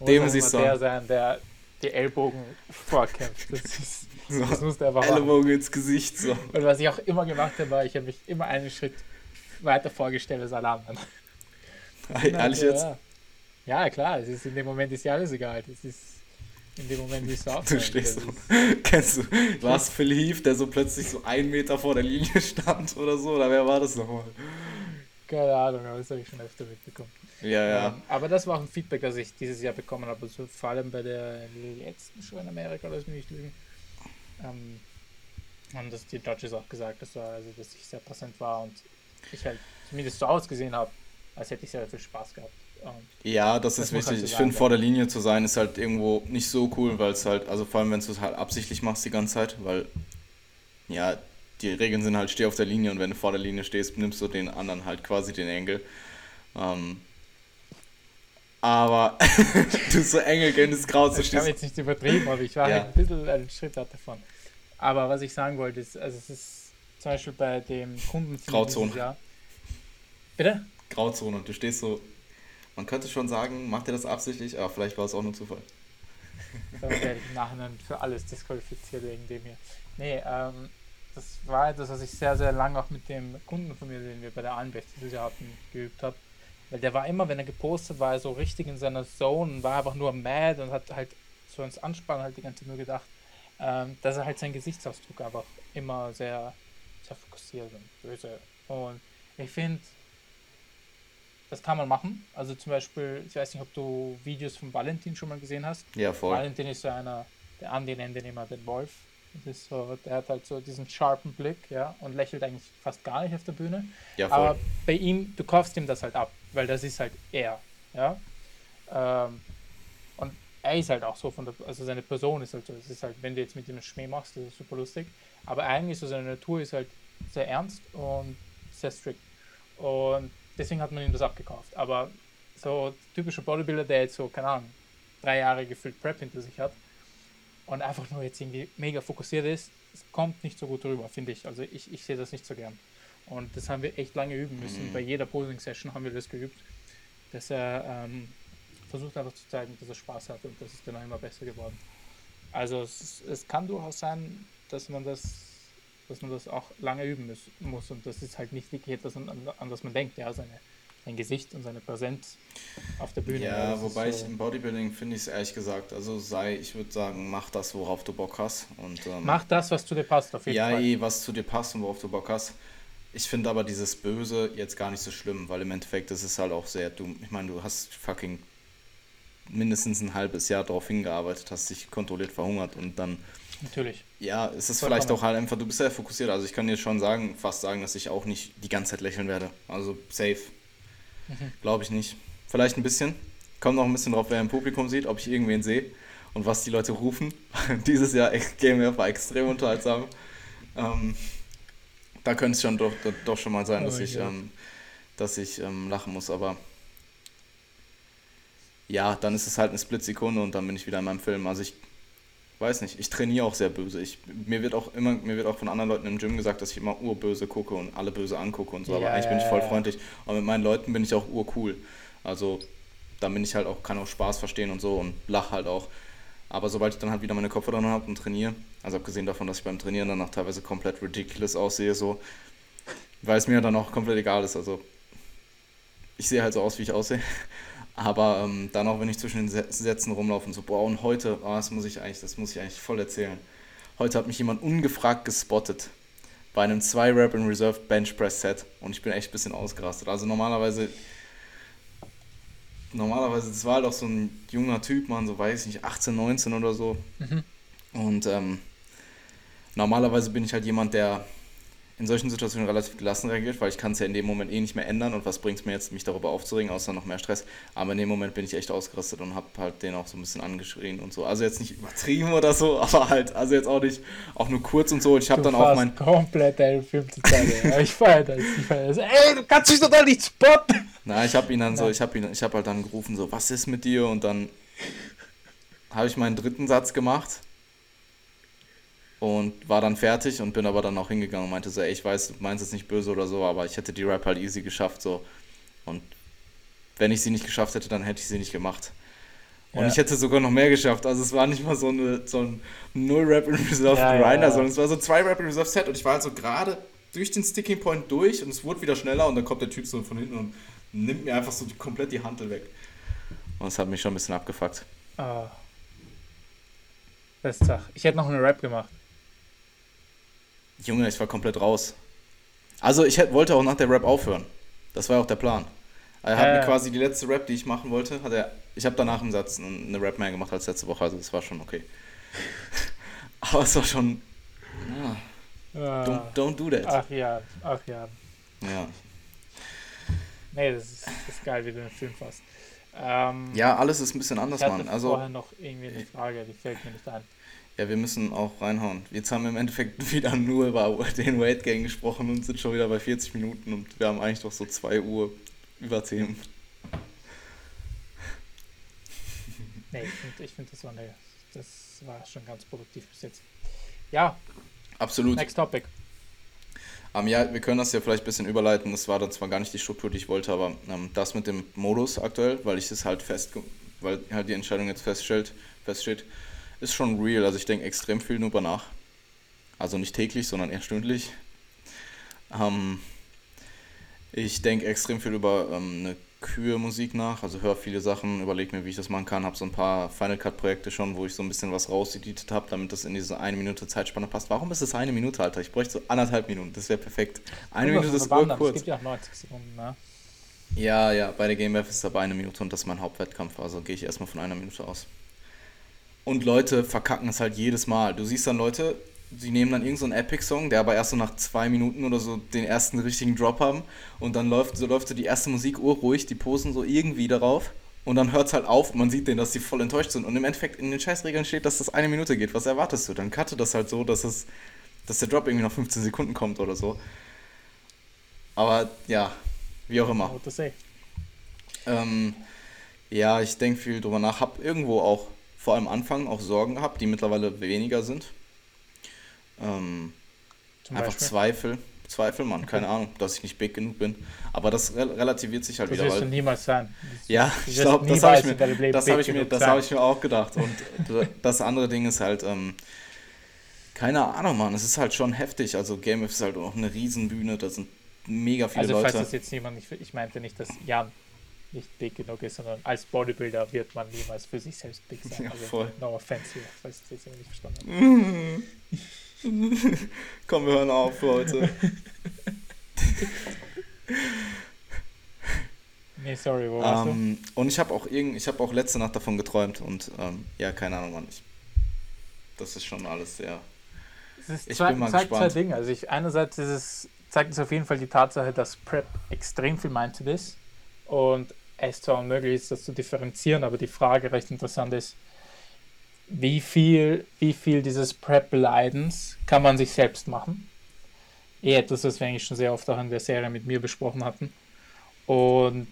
Dem muss ich der sein, der die Ellbogen vorkämpft. Das, ist, das muss der einfach Ellbogen ins Gesicht. So. Und was ich auch immer gemacht habe, war, ich habe mich immer einen Schritt weiter vorgestellt als alle anderen. Ehrlich jetzt? Ja. ja, klar, es ist in dem Moment ist ja alles egal. Das ist in dem Moment es auch. Du stehst so. Kennst du, war es Phil Heath, der so plötzlich so einen Meter vor der Linie stand oder so? Oder wer war das nochmal? Keine Ahnung, aber das habe ich schon öfter mitbekommen. Ja, ja. Ähm, aber das war auch ein Feedback, das ich dieses Jahr bekommen habe. Also vor allem bei der letzten Show in Amerika, lass mich nicht lügen. Ähm, haben das die Judges auch gesagt, dass, war, also, dass ich sehr präsent war und ich halt zumindest so ausgesehen habe, als hätte ich sehr viel Spaß gehabt. Ja, das, das ist wichtig. Halt ich finde, vor der Linie zu sein ist halt irgendwo nicht so cool, weil es halt, also vor allem, wenn du es halt absichtlich machst die ganze Zeit, weil ja, die Regeln sind halt, steh auf der Linie und wenn du vor der Linie stehst, nimmst du den anderen halt quasi den Engel. Ähm, aber du so Engel gehen ins Grau zu Ich habe jetzt nicht übertrieben, aber ich war ja. halt ein bisschen einen Schritt weit davon. Aber was ich sagen wollte, ist, also es ist zum Beispiel bei dem Kunden Grauzone. Jahr. Bitte? Grauzone. Und du stehst so, man könnte schon sagen, macht er das absichtlich, aber vielleicht war es auch nur Zufall. Da werde ich im Nachhinein für alles disqualifiziert wegen dem hier. Nee, ähm, das war etwas, was ich sehr, sehr lange auch mit dem Kunden von mir, den wir bei der Allenbest dieses Jahr hatten, geübt habe. Weil der war immer, wenn er gepostet war, so richtig in seiner Zone und war einfach nur mad und hat halt so ins Anspannen halt die ganze Zeit nur gedacht, ähm, dass er halt seinen Gesichtsausdruck einfach immer sehr, sehr fokussiert und böse. Und ich finde, das kann man machen. Also zum Beispiel, ich weiß nicht, ob du Videos von Valentin schon mal gesehen hast. Ja, voll. Valentin ist so einer, der Andi nennt den immer den Wolf. Das ist so, der hat halt so diesen sharpen Blick, ja, und lächelt eigentlich fast gar nicht auf der Bühne. Ja, voll. Aber bei ihm, du kaufst ihm das halt ab, weil das ist halt er, ja. Ähm, und er ist halt auch so von der, also seine Person ist halt so, es ist halt, wenn du jetzt mit ihm einen Schmäh machst, das ist super lustig. Aber eigentlich so seine Natur ist halt sehr ernst und sehr strikt. Und deswegen hat man ihm das abgekauft. Aber so typischer Bodybuilder, der jetzt so, keine Ahnung, drei Jahre gefühlt Prep hinter sich hat und einfach nur jetzt irgendwie mega fokussiert ist, es kommt nicht so gut rüber, finde ich. Also ich, ich sehe das nicht so gern. Und das haben wir echt lange üben müssen. Mhm. Bei jeder Posing-Session haben wir das geübt, dass er ähm, versucht einfach zu zeigen, dass er Spaß hat und das ist dann auch immer besser geworden. Also es, es kann durchaus sein, dass man das dass man das auch lange üben muss, muss. Und das ist halt nicht wirklich etwas, an, an das man denkt, ja, seine, sein Gesicht und seine Präsenz auf der Bühne. Ja, wobei so ich im Bodybuilding finde ich es ehrlich gesagt, also sei, ich würde sagen, mach das, worauf du Bock hast. Und, ähm, mach das, was zu dir passt, auf jeden ja, Fall. Ja, eh, was zu dir passt und worauf du Bock hast. Ich finde aber dieses Böse jetzt gar nicht so schlimm, weil im Endeffekt das ist halt auch sehr, du, ich meine, du hast fucking mindestens ein halbes Jahr darauf hingearbeitet, hast dich kontrolliert verhungert und dann Natürlich. Ja, es ist Vollkommen. vielleicht auch halt einfach, du bist sehr fokussiert. Also ich kann dir schon sagen, fast sagen, dass ich auch nicht die ganze Zeit lächeln werde. Also safe. Mhm. Glaube ich nicht. Vielleicht ein bisschen. Kommt noch ein bisschen drauf, wer im Publikum sieht, ob ich irgendwen sehe und was die Leute rufen. Dieses Jahr GMF war extrem unterhaltsam. Ähm, da könnte es schon doch, doch schon mal sein, oh, dass ich, ähm, dass ich ähm, lachen muss, aber ja, dann ist es halt eine Split-Sekunde und dann bin ich wieder in meinem Film. Also ich weiß nicht, ich trainiere auch sehr böse. Ich, mir wird auch immer, mir wird auch von anderen Leuten im Gym gesagt, dass ich immer urböse gucke und alle böse angucke und so, aber ja, eigentlich bin ich voll freundlich. Aber mit meinen Leuten bin ich auch urcool. Also da bin ich halt auch, kann auch Spaß verstehen und so und lach halt auch. Aber sobald ich dann halt wieder meine Kopfhörer dran habe und trainiere, also abgesehen davon, dass ich beim Trainieren dann auch teilweise komplett ridiculous aussehe, so, weil es mir dann auch komplett egal ist. Also ich sehe halt so aus, wie ich aussehe. Aber ähm, dann auch, wenn ich zwischen den Sätzen rumlaufe und so, boah, und heute, oh, das muss ich eigentlich, das muss ich eigentlich voll erzählen. Heute hat mich jemand ungefragt gespottet bei einem 2 Rap in Reserve Bench Press Set und ich bin echt ein bisschen ausgerastet. Also normalerweise, normalerweise, das war halt auch so ein junger Typ, man, so weiß ich nicht, 18, 19 oder so. Mhm. Und ähm, normalerweise bin ich halt jemand, der in solchen Situationen relativ gelassen reagiert, weil ich kann es ja in dem Moment eh nicht mehr ändern und was bringt es mir jetzt, mich darüber aufzuregen, außer noch mehr Stress. Aber in dem Moment bin ich echt ausgerastet und habe halt den auch so ein bisschen angeschrien und so. Also jetzt nicht übertrieben oder so, aber halt, also jetzt auch nicht, auch nur kurz und so. Ich habe dann auch mein... komplett deine Film zu zeigen. ich feiere das, ich feiere das. Ey, du kannst dich doch da nicht spotten! Na, ich habe ihn dann so, ich habe ihn, ich habe halt dann gerufen so, was ist mit dir? Und dann habe ich meinen dritten Satz gemacht und war dann fertig und bin aber dann auch hingegangen und meinte so, ey, ich weiß, du meinst es nicht böse oder so, aber ich hätte die Rap halt easy geschafft so und wenn ich sie nicht geschafft hätte, dann hätte ich sie nicht gemacht. Und ja. ich hätte sogar noch mehr geschafft. Also es war nicht mal so, eine, so ein null Rap in Reserve ja, Grinder, ja, sondern es war so zwei Rap in Reserve Set und ich war halt so gerade durch den Sticking Point durch und es wurde wieder schneller und dann kommt der Typ so von hinten und nimmt mir einfach so die, komplett die Handel weg. Und das hat mich schon ein bisschen abgefuckt. Ah. Best Tag. Ich hätte noch eine Rap gemacht. Junge, ich war komplett raus. Also ich hätte, wollte auch nach der Rap aufhören. Das war auch der Plan. Er hat äh. mir quasi die letzte Rap, die ich machen wollte, hat er. Ich habe danach im Satz eine Rap mehr gemacht als letzte Woche, also das war schon okay. Aber es war schon. Ja. Uh, don't, don't do that. Ach ja, ach ja. Ja. Nee, das ist, das ist geil, wie du den Film fasst. Ähm, ja, alles ist ein bisschen anders, ich hatte Mann. Also, vorher noch irgendwie eine Frage, die fällt mir nicht ein. Ja, wir müssen auch reinhauen. Jetzt haben wir im Endeffekt wieder nur über den Weight Gang gesprochen und sind schon wieder bei 40 Minuten und wir haben eigentlich doch so 2 Uhr über Themen. Nee, ich finde, find, das, war das war schon ganz produktiv bis jetzt. Ja. Absolut. Next topic. Um, ja, wir können das ja vielleicht ein bisschen überleiten. Das war dann zwar gar nicht die Struktur, die ich wollte, aber ähm, das mit dem Modus aktuell, weil ich es halt fest, weil halt die Entscheidung jetzt feststellt, feststeht, ist schon real. Also ich denke extrem viel darüber nach. Also nicht täglich, sondern eher stündlich. Ähm, ich denke extrem viel über ähm, eine Kühe-Musik nach, also höre viele Sachen, überlege mir, wie ich das machen kann, habe so ein paar Final Cut-Projekte schon, wo ich so ein bisschen was rauseditet habe, damit das in diese eine Minute Zeitspanne passt. Warum ist es eine Minute, Alter? Ich bräuchte so anderthalb Minuten, das wäre perfekt. Eine Minute ist kurz. Es gibt ja auch 90 Sekunden, ne? Ja, ja, bei der GmbF ist es aber eine Minute und das ist mein Hauptwettkampf, also gehe ich erstmal von einer Minute aus. Und Leute verkacken es halt jedes Mal. Du siehst dann Leute, sie nehmen dann irgendeinen so Epic-Song, der aber erst so nach zwei Minuten oder so den ersten richtigen Drop haben und dann läuft so, läuft so die erste Musik urruhig, die posen so irgendwie darauf und dann hört es halt auf, man sieht denen, dass sie voll enttäuscht sind und im Endeffekt in den Scheißregeln steht, dass das eine Minute geht. Was erwartest du? Dann cutte das halt so, dass, es, dass der Drop irgendwie nach 15 Sekunden kommt oder so. Aber ja, wie auch immer. Ähm, ja, ich denke viel drüber nach, hab irgendwo auch vor allem Anfang auch Sorgen gehabt, die mittlerweile weniger sind. Ähm, einfach Beispiel? Zweifel. Zweifel, Mann, keine Ahnung, dass ich nicht big genug bin. Aber das re relativiert sich halt das wieder. Das wirst du niemals sein. ja, ich glaube, das habe ich, mir, das hab ich, mir, hab ich mir auch gedacht. Und das andere Ding ist halt, ähm, keine Ahnung, Mann, es ist halt schon heftig. Also Game ist halt auch eine Riesenbühne, da sind mega viele also, Leute. Also falls das jetzt niemand, ich, ich meinte nicht, dass Jan nicht big genug ist, sondern als Bodybuilder wird man niemals für sich selbst big sein. Ja, also voll. no offense hier, falls ich das jetzt nicht verstanden habe. Komm, wir hören auf für heute. nee, sorry, wo warst ähm, du? Und ich habe auch irgend, ich habe auch letzte Nacht davon geträumt und ähm, ja, keine Ahnung, Mann. Ich, das ist schon alles sehr. Es ich zwei, bin mal zeigt gespannt. zwei Dinge. Also ich einerseits ist es, zeigt es auf jeden Fall die Tatsache, dass Prep extrem viel Mindset ist und es zwar unmöglich ist, das zu differenzieren, aber die Frage recht interessant ist, wie viel, wie viel dieses Prep-Leidens kann man sich selbst machen. Eh etwas, was wir eigentlich schon sehr oft auch in der Serie mit mir besprochen hatten. Und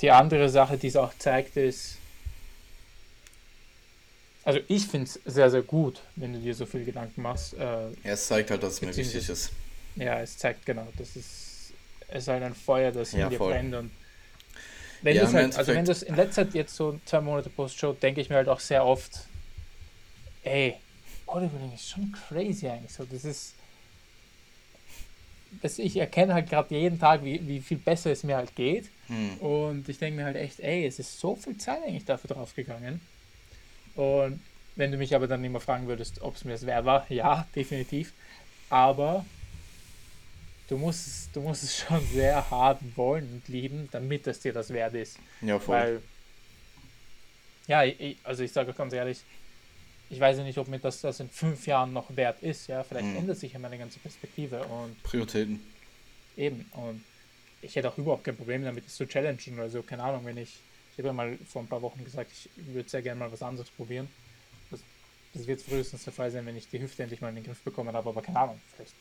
die andere Sache, die es auch zeigt, ist, also ich finde es sehr, sehr gut, wenn du dir so viel Gedanken machst. Äh, ja, es zeigt halt, dass es mir wichtig ist. Ja, es zeigt genau, das ist, es ist halt ein Feuer, das ja, in dir voll. brennt und wenn ja, halt, also wenn du es in letzter Zeit jetzt so zwei Monate Post-Show, denke ich mir halt auch sehr oft, ey, Bodybuilding ist schon crazy eigentlich. So, das ist. Das, ich erkenne halt gerade jeden Tag, wie, wie viel besser es mir halt geht. Hm. Und ich denke mir halt echt, ey, es ist so viel Zeit eigentlich dafür draufgegangen. Und wenn du mich aber dann immer fragen würdest, ob es mir das wert war, ja, definitiv. Aber du musst, du musst es schon sehr hart wollen und lieben, damit es dir das wert ist. Ja, voll. Weil, ja, ich, also ich sage ganz ehrlich, ich weiß ja nicht, ob mir das, das in fünf Jahren noch wert ist. Ja, vielleicht mhm. ändert sich ja meine ganze Perspektive und Prioritäten. Eben und ich hätte auch überhaupt kein Problem damit, es zu challengen oder so. Keine Ahnung, wenn ich, ich habe ja mal vor ein paar Wochen gesagt, ich würde sehr gerne mal was anderes probieren. Das, das wird frühestens der Fall sein, wenn ich die Hüfte endlich mal in den Griff bekommen habe, aber keine Ahnung, vielleicht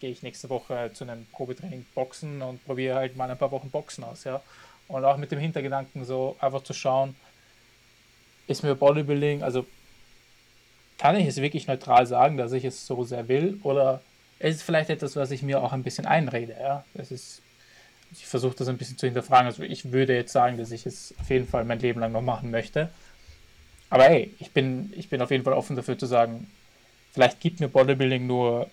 gehe ich nächste Woche zu einem Probetraining Boxen und probiere halt mal ein paar Wochen Boxen aus, ja. Und auch mit dem Hintergedanken so einfach zu schauen, ist mir Bodybuilding, also kann ich es wirklich neutral sagen, dass ich es so sehr will? Oder ist es vielleicht etwas, was ich mir auch ein bisschen einrede? Ja? Das ist, ich versuche das ein bisschen zu hinterfragen. Also ich würde jetzt sagen, dass ich es auf jeden Fall mein Leben lang noch machen möchte. Aber hey, ich bin, ich bin auf jeden Fall offen dafür zu sagen, vielleicht gibt mir Bodybuilding nur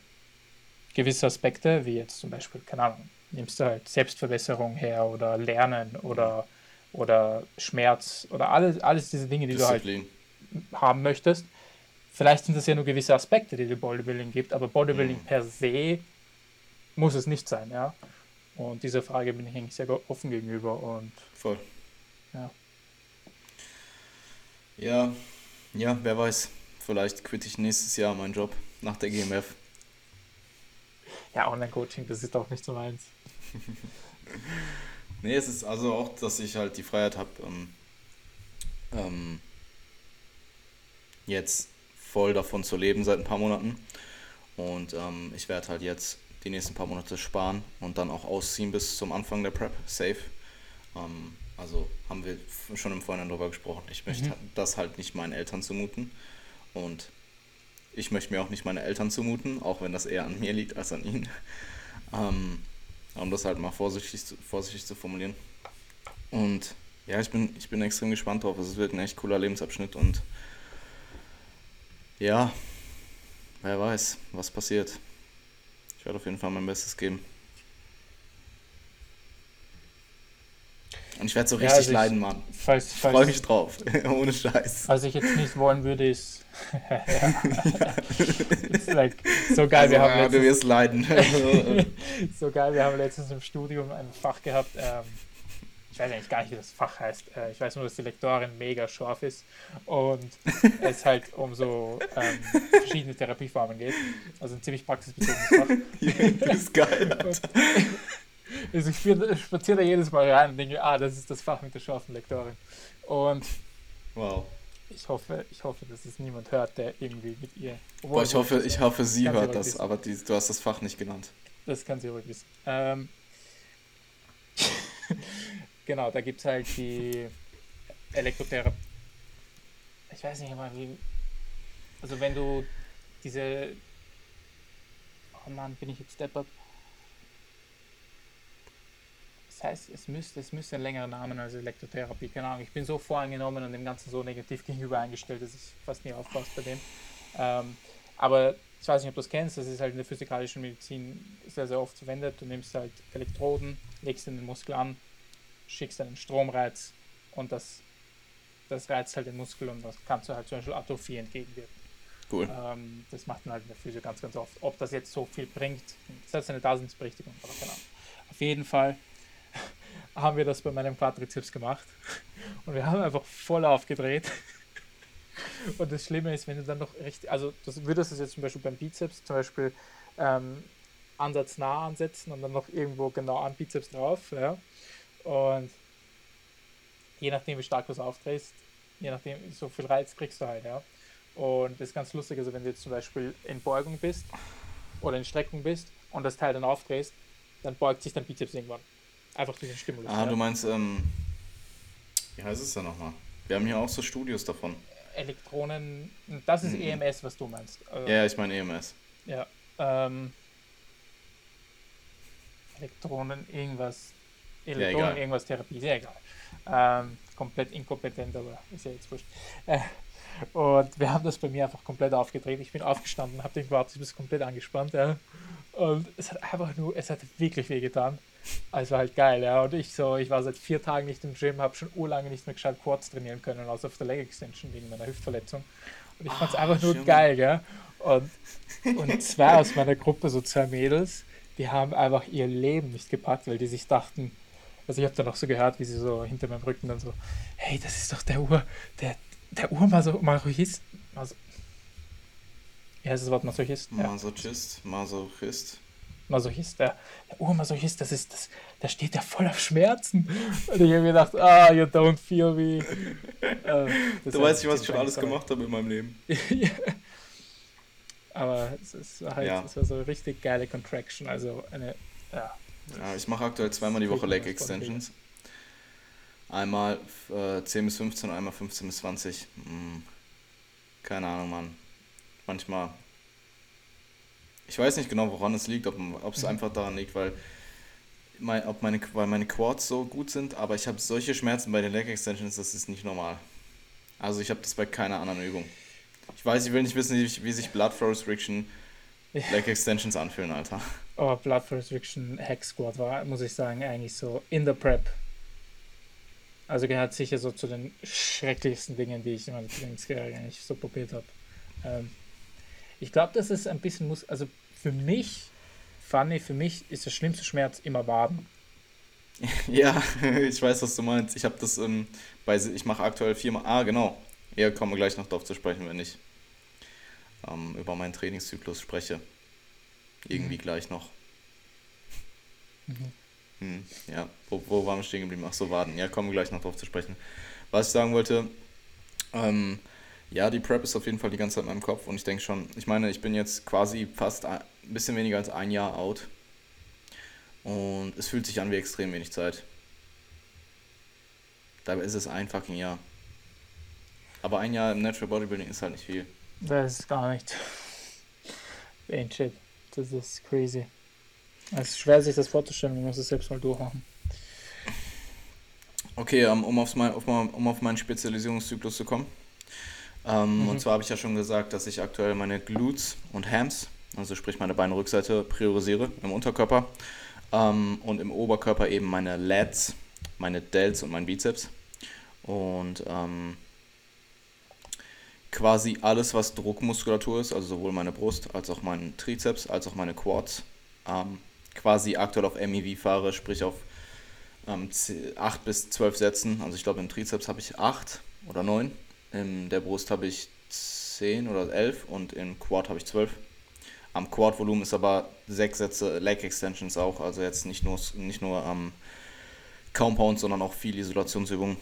gewisse Aspekte, wie jetzt zum Beispiel, keine Ahnung, nimmst du halt Selbstverbesserung her oder Lernen oder, oder Schmerz oder alles, alles diese Dinge, die Disziplin. du halt haben möchtest. Vielleicht sind das ja nur gewisse Aspekte, die dir Bodybuilding gibt, aber Bodybuilding mhm. per se muss es nicht sein, ja. Und dieser Frage bin ich eigentlich sehr offen gegenüber und. Voll. Ja. Ja, ja, wer weiß. Vielleicht quitte ich nächstes Jahr meinen Job nach der GMF. Ja, Online-Coaching, das ist auch nicht so meins. nee, es ist also auch, dass ich halt die Freiheit habe, ähm, ähm, jetzt voll davon zu leben seit ein paar Monaten. Und ähm, ich werde halt jetzt die nächsten paar Monate sparen und dann auch ausziehen bis zum Anfang der Prep, safe. Ähm, also haben wir schon im Vorhinein darüber gesprochen. Ich möchte mhm. das halt nicht meinen Eltern zumuten. Und ich möchte mir auch nicht meine Eltern zumuten, auch wenn das eher an mir liegt als an ihnen. Ähm, um das halt mal vorsichtig, vorsichtig zu formulieren. Und ja, ich bin, ich bin extrem gespannt drauf. Es wird ein echt cooler Lebensabschnitt und ja, wer weiß, was passiert. Ich werde auf jeden Fall mein Bestes geben. Und ich werde so richtig ja, also leiden, Mann. Falls, ich freue mich drauf. Ohne Scheiß. Was ich jetzt nicht wollen würde, ist. like, so geil, also, wir haben ja, letztens, du wirst leiden. so geil, wir haben letztens im Studium ein Fach gehabt. Ähm, ich weiß eigentlich gar nicht, wie das Fach heißt. Äh, ich weiß nur, dass die Lektorin mega scharf ist und es halt um so ähm, verschiedene Therapieformen geht. Also ein ziemlich praxisbezogenes Fach. Ja, das ist geil. Also ich spaziere da jedes Mal rein und denke, ah, das ist das Fach mit der scharfen Lektorin. Und wow. ich hoffe, ich hoffe, dass es niemand hört, der irgendwie mit ihr. Boah, ich hoffe, ich hoffe, sie hört das, wissen. aber die, du hast das Fach nicht genannt. Das kann sie ruhig wissen. Ähm, genau, da gibt es halt die Elektrotherapie. Ich weiß nicht mal, wie. Also wenn du diese. Oh Mann, bin ich jetzt deppert das heißt, es müsste, es müsste ein längerer Name als Elektrotherapie. Keine Ahnung, ich bin so voreingenommen und dem Ganzen so negativ gegenüber eingestellt, dass ich fast nie aufpasst bei dem. Ähm, aber ich weiß nicht, ob du das kennst, das ist halt in der physikalischen Medizin sehr, sehr oft verwendet. Du nimmst halt Elektroden, legst in den Muskel an, schickst einen Stromreiz und das, das reizt halt den Muskel und das kannst du halt zum Beispiel Atrophie entgegenwirken. Cool. Ähm, das macht man halt in der Physik ganz, ganz oft. Ob das jetzt so viel bringt, das ist eine Daseinsberechtigung, aber keine Ahnung. Auf jeden Fall haben wir das bei meinem Quadrizeps gemacht. Und wir haben einfach voll aufgedreht. Und das Schlimme ist, wenn du dann noch recht, also das würdest du jetzt zum Beispiel beim Bizeps zum Beispiel ähm, Ansatz nah ansetzen und dann noch irgendwo genau am Bizeps drauf. Ja? Und je nachdem, wie stark du es aufdrehst, je nachdem, so viel Reiz kriegst du halt. Ja? Und das ist ganz lustig, also wenn du jetzt zum Beispiel in Beugung bist oder in Streckung bist und das Teil dann aufdrehst, dann beugt sich dein Bizeps irgendwann. Einfach durch den Stimulus. Ah, ja. du meinst, ähm, wie heißt es denn nochmal? Wir haben hier auch so Studios davon. Elektronen, das ist mhm. EMS, was du meinst. Also, ja, ich meine EMS. Ja. Ähm, Elektronen, irgendwas. Elektronen, ja, irgendwas Therapie, sehr egal. Ähm, komplett inkompetent, aber ist ja jetzt wurscht. Äh, und wir haben das bei mir einfach komplett aufgedreht. Ich bin aufgestanden, habe den Quadrizeps komplett angespannt. Ja. Und es hat einfach nur, es hat wirklich weh getan. Also halt geil, ja. Und ich so, ich war seit vier Tagen nicht im Gym, habe schon urlange nicht mehr gescheit Quads trainieren können, außer auf der Leg Extension wegen meiner Hüftverletzung. Und ich fand es ah, einfach nur geil, gell. Und, und zwei aus meiner Gruppe, so zwei Mädels, die haben einfach ihr Leben nicht gepackt, weil die sich dachten, also ich habe dann auch so gehört, wie sie so hinter meinem Rücken dann so, hey, das ist doch der Ur, der, der Urmasochist. Also, wie heißt das Wort Masochist? Masochist, ja. Masochist. Masochist, der, der Urmasochist, das ist, das, da steht ja voll auf Schmerzen. Und ich habe mir gedacht, ah, you don't feel me. Äh, du weißt nicht, was ich schon alles gemacht habe in meinem Leben. Aber es ist halt, ja. es war so eine richtig geile Contraction, also eine, ja. Ja, ich mache aktuell zweimal die Woche Leg Extensions. Einmal äh, 10 bis 15, einmal 15 bis 20. Hm. Keine Ahnung, Mann. Manchmal ich weiß nicht genau, woran es liegt, ob es einfach daran liegt, weil, mein, ob meine, weil meine Quads so gut sind, aber ich habe solche Schmerzen bei den Leg Extensions, das ist nicht normal. Also ich habe das bei keiner anderen Übung. Ich weiß, ich will nicht wissen, wie, wie sich Blood Flow Restriction Leg Extensions anfühlen, Alter. Oh, Blood Flow Restriction Hack Squat war, muss ich sagen, eigentlich so in the Prep. Also gehört sicher so zu den schrecklichsten Dingen, die ich in meiner Trainingskarriere eigentlich so probiert habe. Ähm, ich glaube, dass es ein bisschen muss, also für mich, Fanny, für mich ist der schlimmste Schmerz immer Waden. Ja, ich weiß, was du meinst. Ich habe das ähm, bei, ich mache aktuell viermal, ah genau, eher kommen wir gleich noch darauf zu sprechen, wenn ich ähm, über meinen Trainingszyklus spreche. Irgendwie mhm. gleich noch. Mhm. Hm, ja, wo, wo waren wir stehen geblieben? Ach so, Waden. Ja, kommen wir gleich noch darauf zu sprechen. Was ich sagen wollte, ähm, Ja, die Prep ist auf jeden Fall die ganze Zeit in meinem Kopf und ich denke schon, ich meine, ich bin jetzt quasi fast ein bisschen weniger als ein Jahr out und es fühlt sich an wie extrem wenig Zeit. Dabei ist es ein fucking Jahr. Aber ein Jahr im Natural Bodybuilding ist halt nicht viel. Das ist gar nicht. Ain't shit. Das ist crazy. Es ist schwer, sich das vorzustellen, man muss es selbst mal durchmachen. Okay, um, um, aufs, um auf meinen Spezialisierungszyklus zu kommen. Ähm, mhm. Und zwar habe ich ja schon gesagt, dass ich aktuell meine Glutes und Hams, also sprich meine Beinrückseite, priorisiere im Unterkörper. Ähm, und im Oberkörper eben meine Lats, meine Delts und mein Bizeps. Und ähm, quasi alles, was Druckmuskulatur ist, also sowohl meine Brust als auch mein Trizeps, als auch meine Quads, ähm, quasi aktuell auf MEV fahre, sprich auf ähm, 8 bis 12 Sätzen. Also ich glaube im Trizeps habe ich 8 oder 9, in der Brust habe ich 10 oder 11 und im Quad habe ich 12. Am Quad-Volumen ist aber 6 Sätze Leg Extensions auch, also jetzt nicht nur, nicht nur ähm, Compounds, sondern auch viel Isolationsübungen.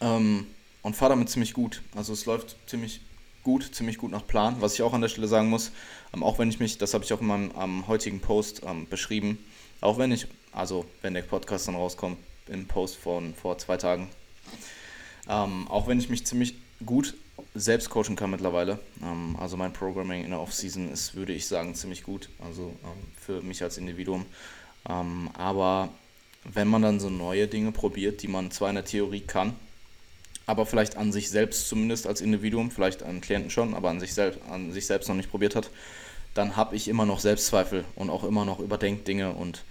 Ähm, und fahre damit ziemlich gut. Also es läuft ziemlich gut, ziemlich gut nach Plan. Was ich auch an der Stelle sagen muss, ähm, auch wenn ich mich, das habe ich auch in meinem ähm, heutigen Post ähm, beschrieben, auch wenn ich, also wenn der Podcast dann rauskommt, im Post von vor zwei Tagen, ähm, auch wenn ich mich ziemlich gut selbst coachen kann mittlerweile. Ähm, also mein Programming in der Offseason ist, würde ich sagen, ziemlich gut. Also ähm, für mich als Individuum. aber wenn man dann so neue Dinge probiert, die man zwar in der Theorie kann, aber vielleicht an sich selbst zumindest als Individuum, vielleicht an Klienten schon, aber an sich, selbst, an sich selbst noch nicht probiert hat, dann habe ich immer noch Selbstzweifel und auch immer noch überdenkt Dinge und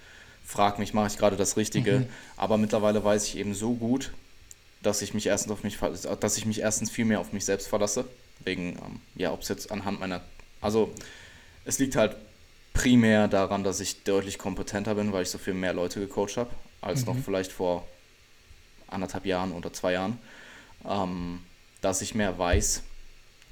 frage mich, mache ich gerade das Richtige. Mhm. Aber mittlerweile weiß ich eben so gut, dass ich mich erstens auf mich, dass ich mich erstens viel mehr auf mich selbst verlasse. Wegen, ähm, ja, ob es jetzt anhand meiner, also es liegt halt primär daran, dass ich deutlich kompetenter bin, weil ich so viel mehr Leute gecoacht habe, als mhm. noch vielleicht vor anderthalb Jahren oder zwei Jahren ähm, dass ich mehr weiß,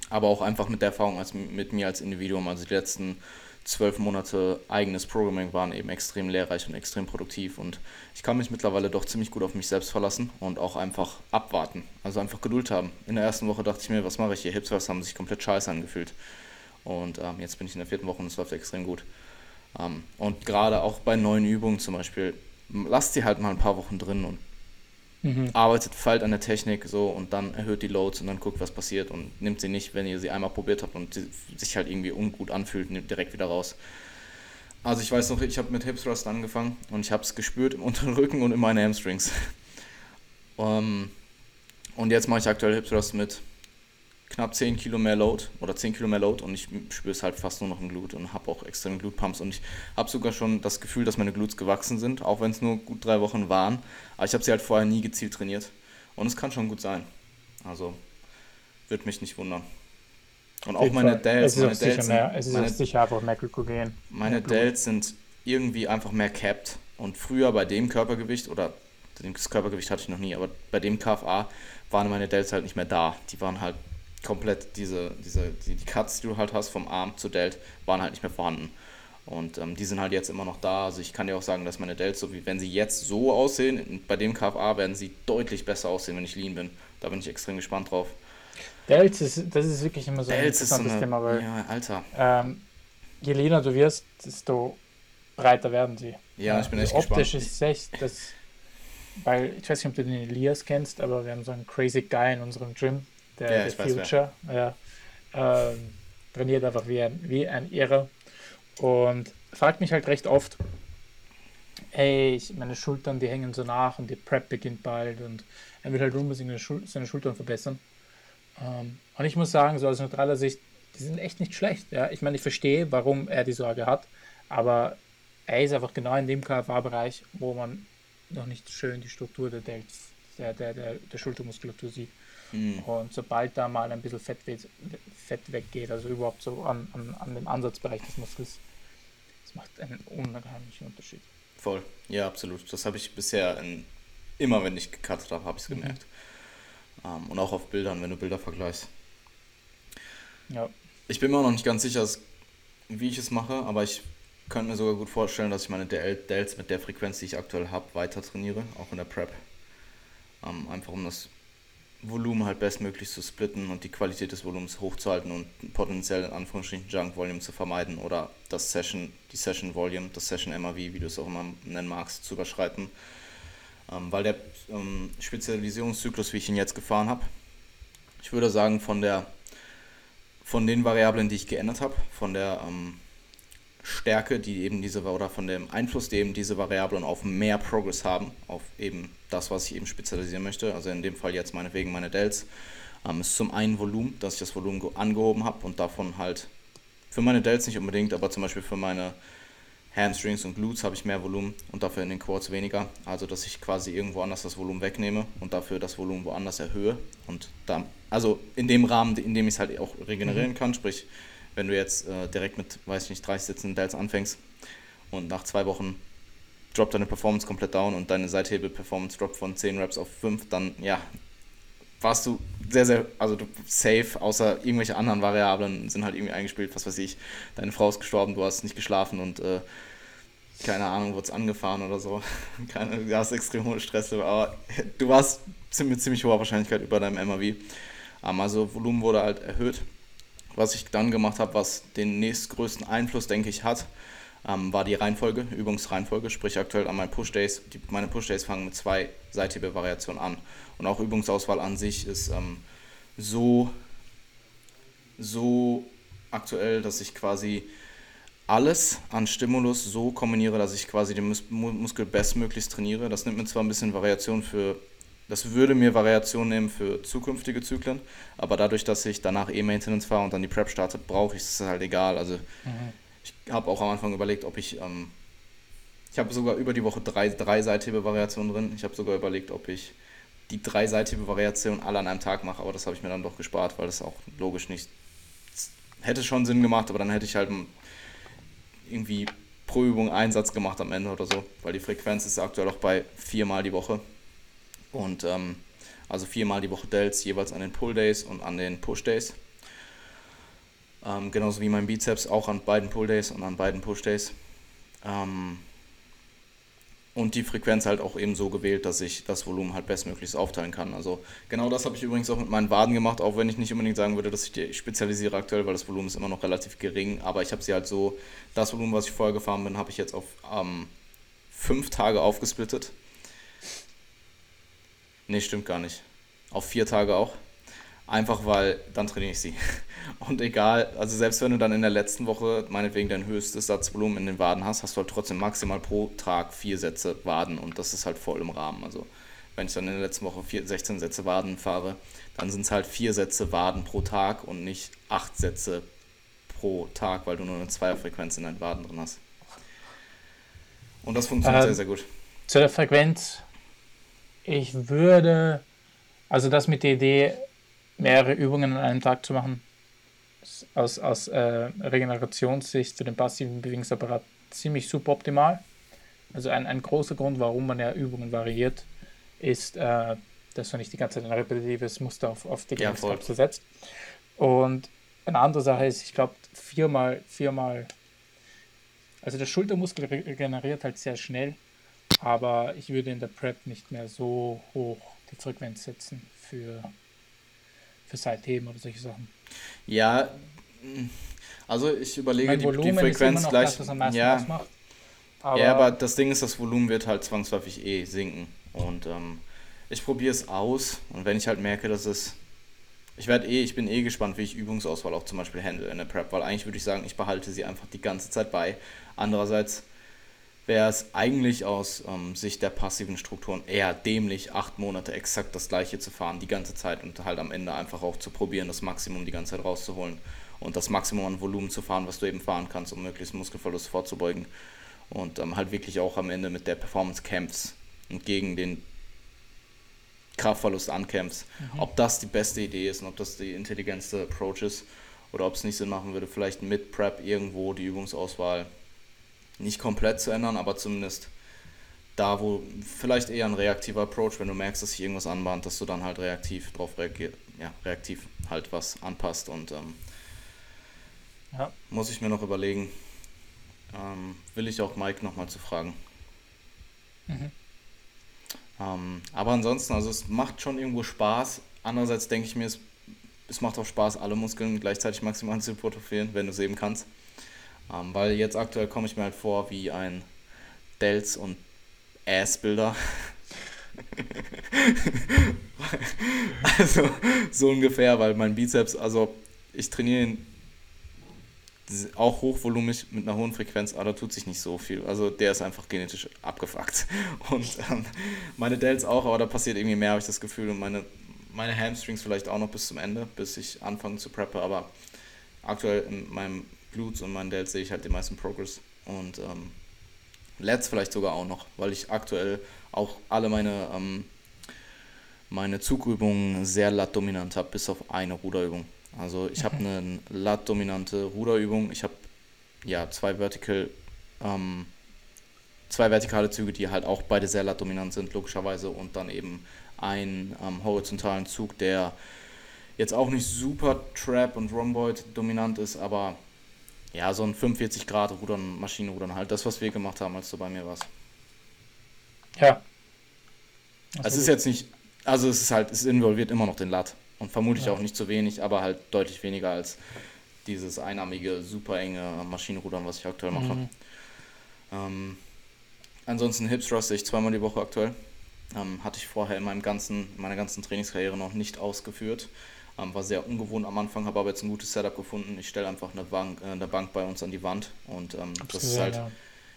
aber auch einfach mit der Erfahrung als, mit mir als Individuum. Also die letzten zwölf Monate eigenes Programming waren eben extrem lehrreich und extrem produktiv und ich kann mich mittlerweile doch ziemlich gut auf mich selbst verlassen und auch einfach abwarten, also einfach Geduld haben. In der ersten Woche dachte ich mir, was mache ich hier? Hips haben sich komplett scheiße angefühlt und ähm, jetzt bin ich in der vierten Woche und es läuft extrem gut. Ähm, und gerade auch bei neuen Übungen zum Beispiel, lasst sie halt mal ein paar Wochen drin und Mhm. Arbeitet feilt an der Technik so und dann erhöht die Loads und dann guckt, was passiert und nimmt sie nicht, wenn ihr sie einmal probiert habt und sich halt irgendwie ungut anfühlt, nimmt direkt wieder raus. Also ich weiß noch, ich habe mit Hip Thrust angefangen und ich habe es gespürt im unteren Rücken und in meine Hamstrings. um, ähm, und jetzt mache ich aktuell Hip Thrust mit knapp 10 Kilo mehr Load oder 10 Kilo mehr Load und ich spüre es halt fast nur noch im Glut und habe auch extrem Glutpumps und ich habe sogar schon das Gefühl, dass meine Glutes gewachsen sind, auch wenn es nur gut drei Wochen waren. Aber ich habe sie halt vorher nie gezielt trainiert und es kann schon gut sein. Also wird mich nicht wundern. Und auch meine Delts, meine Delts, sind, es ist meine, sicher einfach mehr Glykogen. Meine Delts sind irgendwie einfach mehr capped und früher bei dem Körpergewicht oder das Körpergewicht hatte ich noch nie, aber bei dem KFA waren meine Delts halt nicht mehr da. Die waren halt komplett diese, diese die, die Cuts, die du halt hast vom Arm zu Delt, waren halt nicht mehr vorhanden. Und ähm, die sind halt jetzt immer noch da. Also ich kann dir auch sagen, dass meine Delts, so wie wenn sie jetzt so aussehen, bei dem KFA werden sie deutlich besser aussehen, wenn ich lean bin. Da bin ich extrem gespannt drauf. Delts ist, das ist wirklich immer so Delts ein interessantes so eine, Thema, weil ja, Alter. Ähm, je leaner du wirst, desto breiter werden sie. Ja, ich bin echt Optisch gespannt. ist echt das, weil ich weiß nicht, ob du den Elias kennst, aber wir haben so einen crazy Guy in unserem Gym, der, ja, der Future. Ja, ähm, trainiert einfach wie ein, wie ein Irrer und fragt mich halt recht oft, hey, ich, meine Schultern, die hängen so nach und die Prep beginnt bald und er will halt unbedingt Schul seine Schultern verbessern. Ähm, und ich muss sagen, so aus neutraler Sicht, die sind echt nicht schlecht. Ja? Ich meine, ich verstehe, warum er die Sorge hat, aber er ist einfach genau in dem KFA-Bereich, wo man noch nicht schön die Struktur der der, der, der, der Schultermuskulatur sieht. Mhm. Und sobald da mal ein bisschen Fett, Fett weggeht, also überhaupt so an, an, an dem Ansatzbereich des Muskels, das macht einen unheimlichen Unterschied. Voll, ja, absolut. Das habe ich bisher in, immer, wenn ich gecuttet habe, habe ich es mhm. gemerkt. Mhm. Um, und auch auf Bildern, wenn du Bilder vergleichst. Ja. Ich bin mir auch noch nicht ganz sicher, wie ich es mache, aber ich könnte mir sogar gut vorstellen, dass ich meine Delts mit der Frequenz, die ich aktuell habe, weiter trainiere, auch in der Prep. Um, einfach um das Volumen halt bestmöglich zu splitten und die Qualität des Volumens hochzuhalten und potenziell in Anführungsstrichen Junk Volume zu vermeiden oder das Session, die Session Volume, das Session MAV, wie du es auch immer nennen magst, zu überschreiten. Ähm, weil der ähm, Spezialisierungszyklus, wie ich ihn jetzt gefahren habe, ich würde sagen, von der von den Variablen, die ich geändert habe, von der ähm, Stärke, die eben diese oder von dem Einfluss, den eben diese Variablen auf mehr Progress haben, auf eben das, was ich eben spezialisieren möchte, also in dem Fall jetzt meinetwegen meine Dells, ähm, ist zum einen Volumen, dass ich das Volumen angehoben habe und davon halt für meine Dells nicht unbedingt, aber zum Beispiel für meine Hamstrings und Glutes habe ich mehr Volumen und dafür in den Quads weniger. Also dass ich quasi irgendwo anders das Volumen wegnehme und dafür das Volumen woanders erhöhe. Und da, also in dem Rahmen, in dem ich es halt auch regenerieren mhm. kann, sprich, wenn du jetzt äh, direkt mit, weiß ich nicht, 30 Sitzen Dells anfängst und nach zwei Wochen droppt deine Performance komplett down und deine Seithebel-Performance droppt von 10 Reps auf 5, dann ja, warst du sehr, sehr, also safe, außer irgendwelche anderen Variablen sind halt irgendwie eingespielt, was weiß ich, deine Frau ist gestorben, du hast nicht geschlafen und äh, keine Ahnung, wurde es angefahren oder so. Keine, du hast extrem hohe Stress, aber du warst mit ziemlich hoher Wahrscheinlichkeit über deinem MAV. Ähm, also Volumen wurde halt erhöht. Was ich dann gemacht habe, was den nächstgrößten Einfluss, denke ich, hat, ähm, war die Reihenfolge, Übungsreihenfolge, sprich aktuell an meinen Push-Days. Meine Push-Days fangen mit zwei seitige Variationen an. Und auch Übungsauswahl an sich ist ähm, so, so aktuell, dass ich quasi alles an Stimulus so kombiniere, dass ich quasi den Mus Muskel bestmöglichst trainiere. Das nimmt mir zwar ein bisschen Variation für, das würde mir Variation nehmen für zukünftige Zyklen, aber dadurch, dass ich danach eh Maintenance fahre und dann die Prep startet, brauche ich es halt egal. Also mhm. ich habe auch am Anfang überlegt, ob ich, ähm, ich habe sogar über die Woche drei, drei Variationen drin. Ich habe sogar überlegt, ob ich die dreiseitige Variation alle an einem Tag mache, aber das habe ich mir dann doch gespart, weil das auch logisch nicht hätte schon Sinn gemacht, aber dann hätte ich halt irgendwie pro Übung einen Satz gemacht am Ende oder so, weil die Frequenz ist aktuell auch bei viermal die Woche und ähm, also viermal die Woche Delts jeweils an den Pull Days und an den Push Days. Ähm, genauso wie mein Bizeps auch an beiden Pull Days und an beiden Push Days. Ähm, und die Frequenz halt auch eben so gewählt, dass ich das Volumen halt bestmöglichst aufteilen kann. Also genau das habe ich übrigens auch mit meinen Waden gemacht, auch wenn ich nicht unbedingt sagen würde, dass ich die spezialisiere aktuell, weil das Volumen ist immer noch relativ gering, aber ich habe sie halt so, das Volumen, was ich vorher gefahren bin, habe ich jetzt auf ähm, fünf Tage aufgesplittet. Ne, stimmt gar nicht. Auf vier Tage auch. Einfach weil dann trainiere ich sie. Und egal, also selbst wenn du dann in der letzten Woche meinetwegen dein höchstes Satzvolumen in den Waden hast, hast du halt trotzdem maximal pro Tag vier Sätze Waden und das ist halt voll im Rahmen. Also wenn ich dann in der letzten Woche vier, 16 Sätze Waden fahre, dann sind es halt vier Sätze Waden pro Tag und nicht acht Sätze pro Tag, weil du nur eine Zweierfrequenz in deinen Waden drin hast. Und das funktioniert ähm, sehr, sehr gut. Zu der Frequenz, ich würde, also das mit der Idee, mehrere Übungen an einem Tag zu machen, aus, aus äh, Regenerationssicht zu dem passiven Bewegungsapparat ziemlich suboptimal. Also ein, ein großer Grund, warum man ja Übungen variiert, ist, äh, dass man nicht die ganze Zeit ein repetitives Muster auf, auf die ja, setzt. Und eine andere Sache ist, ich glaube, viermal, viermal, also der Schultermuskel regeneriert halt sehr schnell, aber ich würde in der Prep nicht mehr so hoch die Frequenz setzen für für Seitheben oder solche Sachen. Ja, also ich überlege die, die, Frequenz gleich. Das, ja, aber ja, aber das Ding ist, das Volumen wird halt zwangsläufig eh sinken. Und ähm, ich probiere es aus und wenn ich halt merke, dass es. Ich werde eh, ich bin eh gespannt, wie ich Übungsauswahl auch zum Beispiel handle in der Prep, weil eigentlich würde ich sagen, ich behalte sie einfach die ganze Zeit bei. Andererseits wäre es eigentlich aus ähm, Sicht der passiven Strukturen eher dämlich, acht Monate exakt das gleiche zu fahren, die ganze Zeit und halt am Ende einfach auch zu probieren, das Maximum die ganze Zeit rauszuholen und das Maximum an Volumen zu fahren, was du eben fahren kannst, um möglichst Muskelverlust vorzubeugen und ähm, halt wirklich auch am Ende mit der Performance kämpfst und gegen den Kraftverlust ankämpfst. Mhm. Ob das die beste Idee ist und ob das die intelligenteste Approach ist oder ob es nicht Sinn machen würde, vielleicht mit Prep irgendwo die Übungsauswahl nicht komplett zu ändern, aber zumindest da, wo vielleicht eher ein reaktiver Approach, wenn du merkst, dass sich irgendwas anbahnt, dass du dann halt reaktiv drauf reagiert, ja, reaktiv halt was anpasst und ähm, ja. muss ich mir noch überlegen, ähm, will ich auch Mike nochmal zu fragen. Mhm. Ähm, aber ansonsten, also es macht schon irgendwo Spaß, andererseits denke ich mir, es, es macht auch Spaß, alle Muskeln gleichzeitig maximal zu hypertrophieren, wenn du es eben kannst. Ähm, weil jetzt aktuell komme ich mir halt vor wie ein Delts und Ass-Bilder. also so ungefähr, weil mein Bizeps, also ich trainiere ihn auch hochvolumig mit einer hohen Frequenz, aber da tut sich nicht so viel. Also der ist einfach genetisch abgefuckt. Und ähm, meine Delts auch, aber da passiert irgendwie mehr, habe ich das Gefühl. Und meine, meine Hamstrings vielleicht auch noch bis zum Ende, bis ich anfange zu preppen. Aber aktuell in meinem Glutes und meinen Delts sehe ich halt den meisten Progress. Und ähm, Let's vielleicht sogar auch noch, weil ich aktuell auch alle meine, ähm, meine Zugübungen sehr lat-dominant habe, bis auf eine Ruderübung. Also ich habe eine lat-dominante Ruderübung. Ich habe ja zwei Vertical, ähm, zwei vertikale Züge, die halt auch beide sehr lat-dominant sind, logischerweise, und dann eben einen ähm, horizontalen Zug, der jetzt auch nicht super Trap und Rhomboid dominant ist, aber ja, so ein 45 Grad Rudern, Maschinenrudern halt, das, was wir gemacht haben, als du bei mir warst. Ja. es ist jetzt nicht, also es ist halt, es involviert immer noch den Lat und vermutlich ja. auch nicht zu wenig, aber halt deutlich weniger als dieses einarmige, super enge Maschinenrudern, was ich aktuell mache. Mhm. Ähm, ansonsten Hips Thrust ich zweimal die Woche aktuell. Ähm, hatte ich vorher in meinem ganzen, meiner ganzen Trainingskarriere noch nicht ausgeführt. Ähm, war sehr ungewohnt am Anfang, habe aber jetzt ein gutes Setup gefunden. Ich stelle einfach eine Bank, äh, eine Bank bei uns an die Wand und ähm, das ist halt, ja.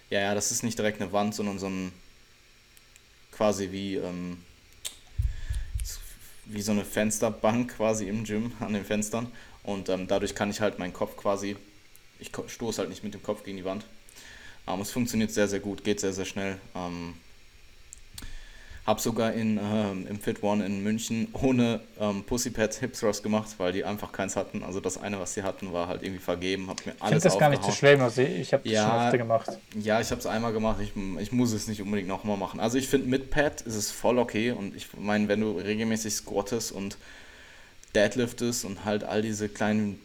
ja, ja, das ist nicht direkt eine Wand, sondern so ein quasi wie ähm, wie so eine Fensterbank quasi im Gym an den Fenstern und ähm, dadurch kann ich halt meinen Kopf quasi, ich stoße halt nicht mit dem Kopf gegen die Wand. Ähm, es funktioniert sehr, sehr gut, geht sehr, sehr schnell. Habe sogar in, ähm, im Fit One in München ohne ähm, Pussypads Hip Thrust gemacht, weil die einfach keins hatten. Also das eine, was sie hatten, war halt irgendwie vergeben. Hab mir alles ich finde das gar nicht so schlimm. Also ich habe das ja, schon öfter gemacht. Ja, ich habe es einmal gemacht. Ich, ich muss es nicht unbedingt nochmal machen. Also ich finde mit Pad ist es voll okay. Und ich meine, wenn du regelmäßig squattest und deadliftest und halt all diese kleinen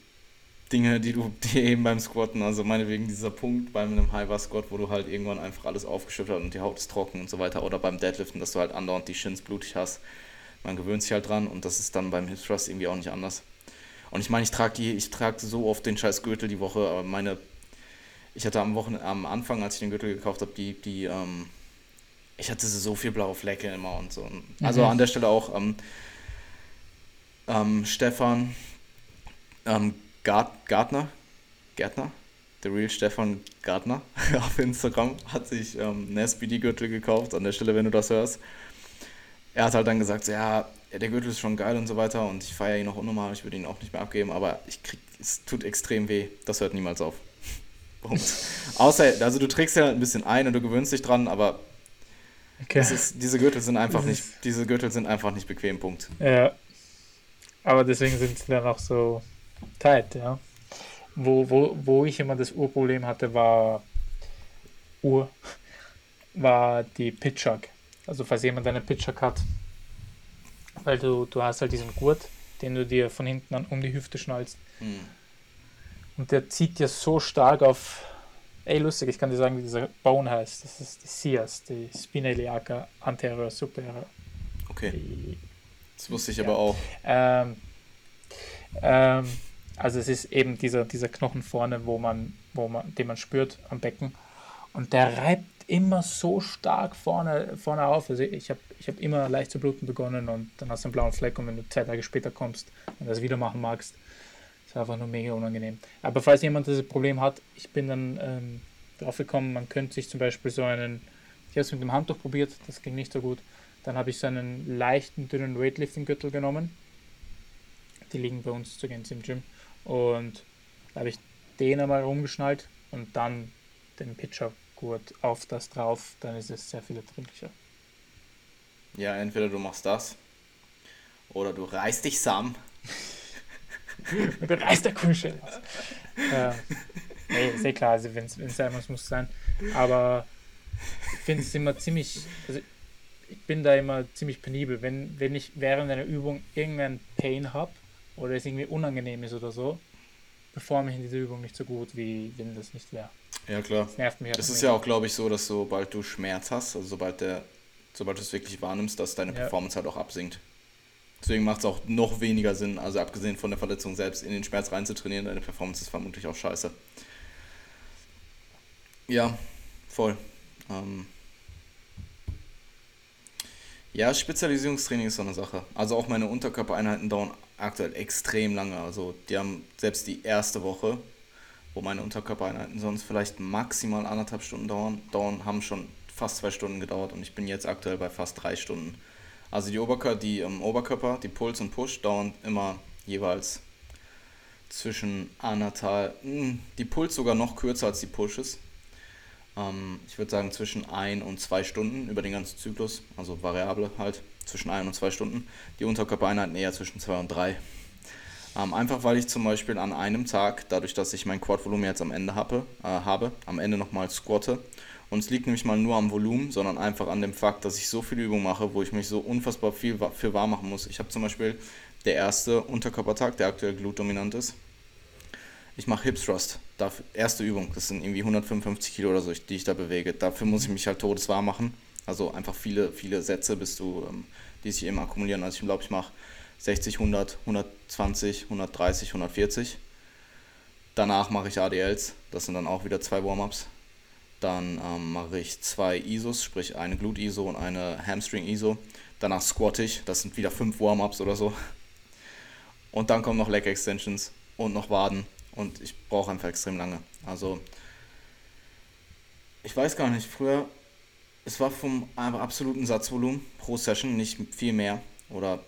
Dinge, die du dir eben beim Squatten, also meinetwegen dieser Punkt beim einem High Squat, wo du halt irgendwann einfach alles aufgeschüttet hast und die Haut ist trocken und so weiter, oder beim Deadliften, dass du halt andauernd die Shins blutig hast. Man gewöhnt sich halt dran und das ist dann beim Hip Thrust irgendwie auch nicht anders. Und ich meine, ich trage die, ich trage so oft den scheiß Gürtel die Woche, aber meine, ich hatte am Wochen, am Anfang, als ich den Gürtel gekauft habe, die, die, ähm, ich hatte so viel blaue Flecke immer und so. Also mhm. an der Stelle auch ähm, ähm, Stefan, ähm, Gart Gartner, Gärtner, der Real Stefan Gartner auf Instagram hat sich ähm, einen SPD-Gürtel gekauft, an der Stelle, wenn du das hörst. Er hat halt dann gesagt, so, ja, der Gürtel ist schon geil und so weiter und ich feiere ihn auch unnormal, ich würde ihn auch nicht mehr abgeben, aber ich krieg, es tut extrem weh, das hört niemals auf. Außer, also du trägst ja ein bisschen ein und du gewöhnst dich dran, aber okay. ist, diese Gürtel sind einfach nicht, diese Gürtel sind einfach nicht bequem, Punkt. Ja. Aber deswegen sind sie dann auch so tight, ja. Wo, wo, wo ich immer das Urproblem hatte, war Ur, war die Pitchhack. Also falls jemand eine Pitchhack hat, weil du, du hast halt diesen Gurt, den du dir von hinten an um die Hüfte schnallst. Hm. Und der zieht dir so stark auf, ey lustig, ich kann dir sagen, wie dieser Bone heißt. Das ist die SIAS, die Spinaliaca Anterior Superior. Okay. Die, das wusste ich ja. aber auch. Ähm, ähm, also es ist eben dieser, dieser Knochen vorne, wo man, wo man, den man spürt am Becken. Und der reibt immer so stark vorne, vorne auf. Also ich habe ich hab immer leicht zu bluten begonnen und dann hast du einen blauen Fleck und wenn du zwei Tage später kommst und das wieder machen magst, ist einfach nur mega unangenehm. Aber falls jemand dieses Problem hat, ich bin dann ähm, drauf gekommen, man könnte sich zum Beispiel so einen, ich habe es mit dem Handtuch probiert, das ging nicht so gut. Dann habe ich so einen leichten, dünnen Weightlifting-Gürtel genommen. Die liegen bei uns zu Gänze im Gym. Und da habe ich den einmal rumgeschnallt und dann den Pitchergurt auf das drauf, dann ist es sehr viel erträglicher. Ja, entweder du machst das oder du reißt dich Sam. du reißt der Kuhschell aus. äh, nee, ist eh klar, also wenn es sein muss, muss es sein. Aber ich finde es immer ziemlich, also ich bin da immer ziemlich penibel. Wenn, wenn ich während einer Übung irgendeinen Pain habe, oder es irgendwie unangenehm ist oder so, performe ich in dieser Übung nicht so gut, wie wenn das nicht wäre. Ja, klar. Das nervt mich. Das ist ja auch, glaube ich, so, dass sobald du Schmerz hast, also sobald der, sobald du es wirklich wahrnimmst, dass deine ja. Performance halt auch absinkt. Deswegen macht es auch noch weniger Sinn, also abgesehen von der Verletzung selbst, in den Schmerz reinzutrainieren. Deine Performance ist vermutlich auch scheiße. Ja, voll. Ähm ja, Spezialisierungstraining ist so eine Sache. Also auch meine Unterkörpereinheiten dauern aktuell extrem lange. Also die haben selbst die erste Woche, wo meine Unterkörpereinheiten sonst vielleicht maximal anderthalb Stunden dauern, dauern haben schon fast zwei Stunden gedauert und ich bin jetzt aktuell bei fast drei Stunden. Also die Oberkörper, die ähm, Oberkörper, die Puls und Push dauern immer jeweils zwischen anderthalb, mh, hm, die Puls sogar noch kürzer als die Pushes. Ähm, ich würde sagen zwischen ein und zwei Stunden über den ganzen Zyklus, also variable halt, zwischen ein und zwei Stunden. Die Unterkörpereinheiten eher zwischen zwei und drei. Ähm, einfach weil ich zum Beispiel an einem Tag, dadurch, dass ich mein Quadvolumen jetzt am Ende habe, äh, habe am Ende nochmal squatte und es liegt nämlich mal nur am Volumen, sondern einfach an dem Fakt, dass ich so viele Übungen mache, wo ich mich so unfassbar viel für warm machen muss. Ich habe zum Beispiel der erste Unterkörpertag, der aktuell glutdominant ist. Ich mache Hip Thrust. Erste Übung, das sind irgendwie 155 Kilo oder so, die ich da bewege. Dafür muss ich mich halt todeswarm machen. Also einfach viele, viele Sätze, bis du, ähm, die sich eben akkumulieren. Also ich glaube, ich mache 60, 100, 120, 130, 140. Danach mache ich ADLs, das sind dann auch wieder zwei Warm-ups. Dann ähm, mache ich zwei ISOs, sprich eine Glut-ISO und eine Hamstring-ISO. Danach squatte ich, das sind wieder fünf Warm-ups oder so. Und dann kommen noch Leg Extensions und noch Waden. Und ich brauche einfach extrem lange. Also, ich weiß gar nicht, früher, es war vom absoluten Satzvolumen pro Session nicht viel mehr oder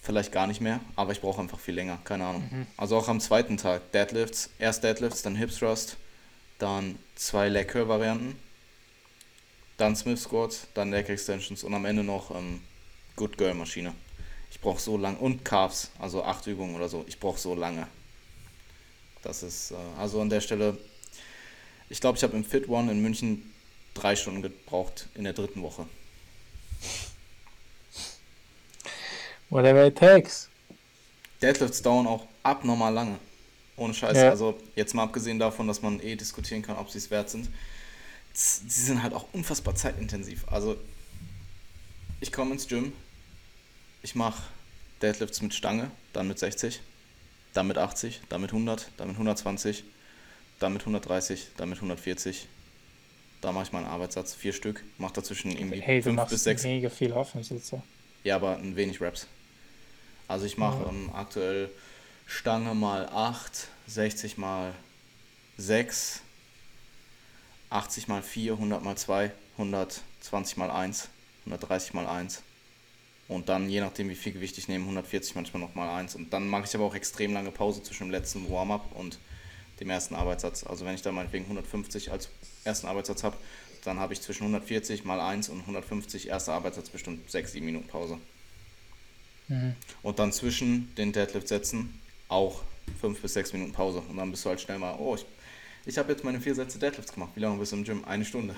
vielleicht gar nicht mehr, aber ich brauche einfach viel länger, keine Ahnung. Mhm. Also auch am zweiten Tag, Deadlifts, erst Deadlifts, dann Hip Thrust, dann zwei Leg Curl Varianten, dann Smith Squats, dann Leg Extensions und am Ende noch ähm, Good Girl Maschine. Ich brauche so lange und Calves, also acht Übungen oder so. Ich brauche so lange. Das ist äh, also an der Stelle. Ich glaube, ich habe im Fit One in München drei Stunden gebraucht in der dritten Woche. Whatever it takes. Deadlifts dauern auch abnormal lange. Ohne Scheiß. Ja. Also jetzt mal abgesehen davon, dass man eh diskutieren kann, ob sie es wert sind. Sie sind halt auch unfassbar zeitintensiv. Also ich komme ins Gym, ich mache Deadlifts mit Stange, dann mit 60, dann mit 80, dann mit 100, dann mit 120, dann mit 130, dann mit 140. Da mache ich meinen Arbeitssatz, vier Stück, mache dazwischen irgendwie hey, fünf bis sechs. mega viel Offensive. Ja, aber ein wenig Raps. Also ich mache ja. ähm, aktuell Stange mal 8, 60 mal 6, 80 mal 4, 100 mal 2, 120 mal 1, 130 mal 1. Und dann, je nachdem wie viel Gewicht ich nehme, 140 manchmal nochmal 1. Und dann mache ich aber auch extrem lange Pause zwischen dem letzten Warm-up und dem ersten Arbeitssatz. Also wenn ich da meinetwegen 150 als ersten Arbeitssatz habe, dann habe ich zwischen 140 mal 1 und 150 erster Arbeitssatz bestimmt 6, 7 Minuten Pause. Mhm. Und dann zwischen den Deadlift-Sätzen auch fünf bis sechs Minuten Pause. Und dann bist du halt schnell mal, oh, ich, ich habe jetzt meine vier Sätze Deadlifts gemacht. Wie lange bist du im Gym? Eine Stunde.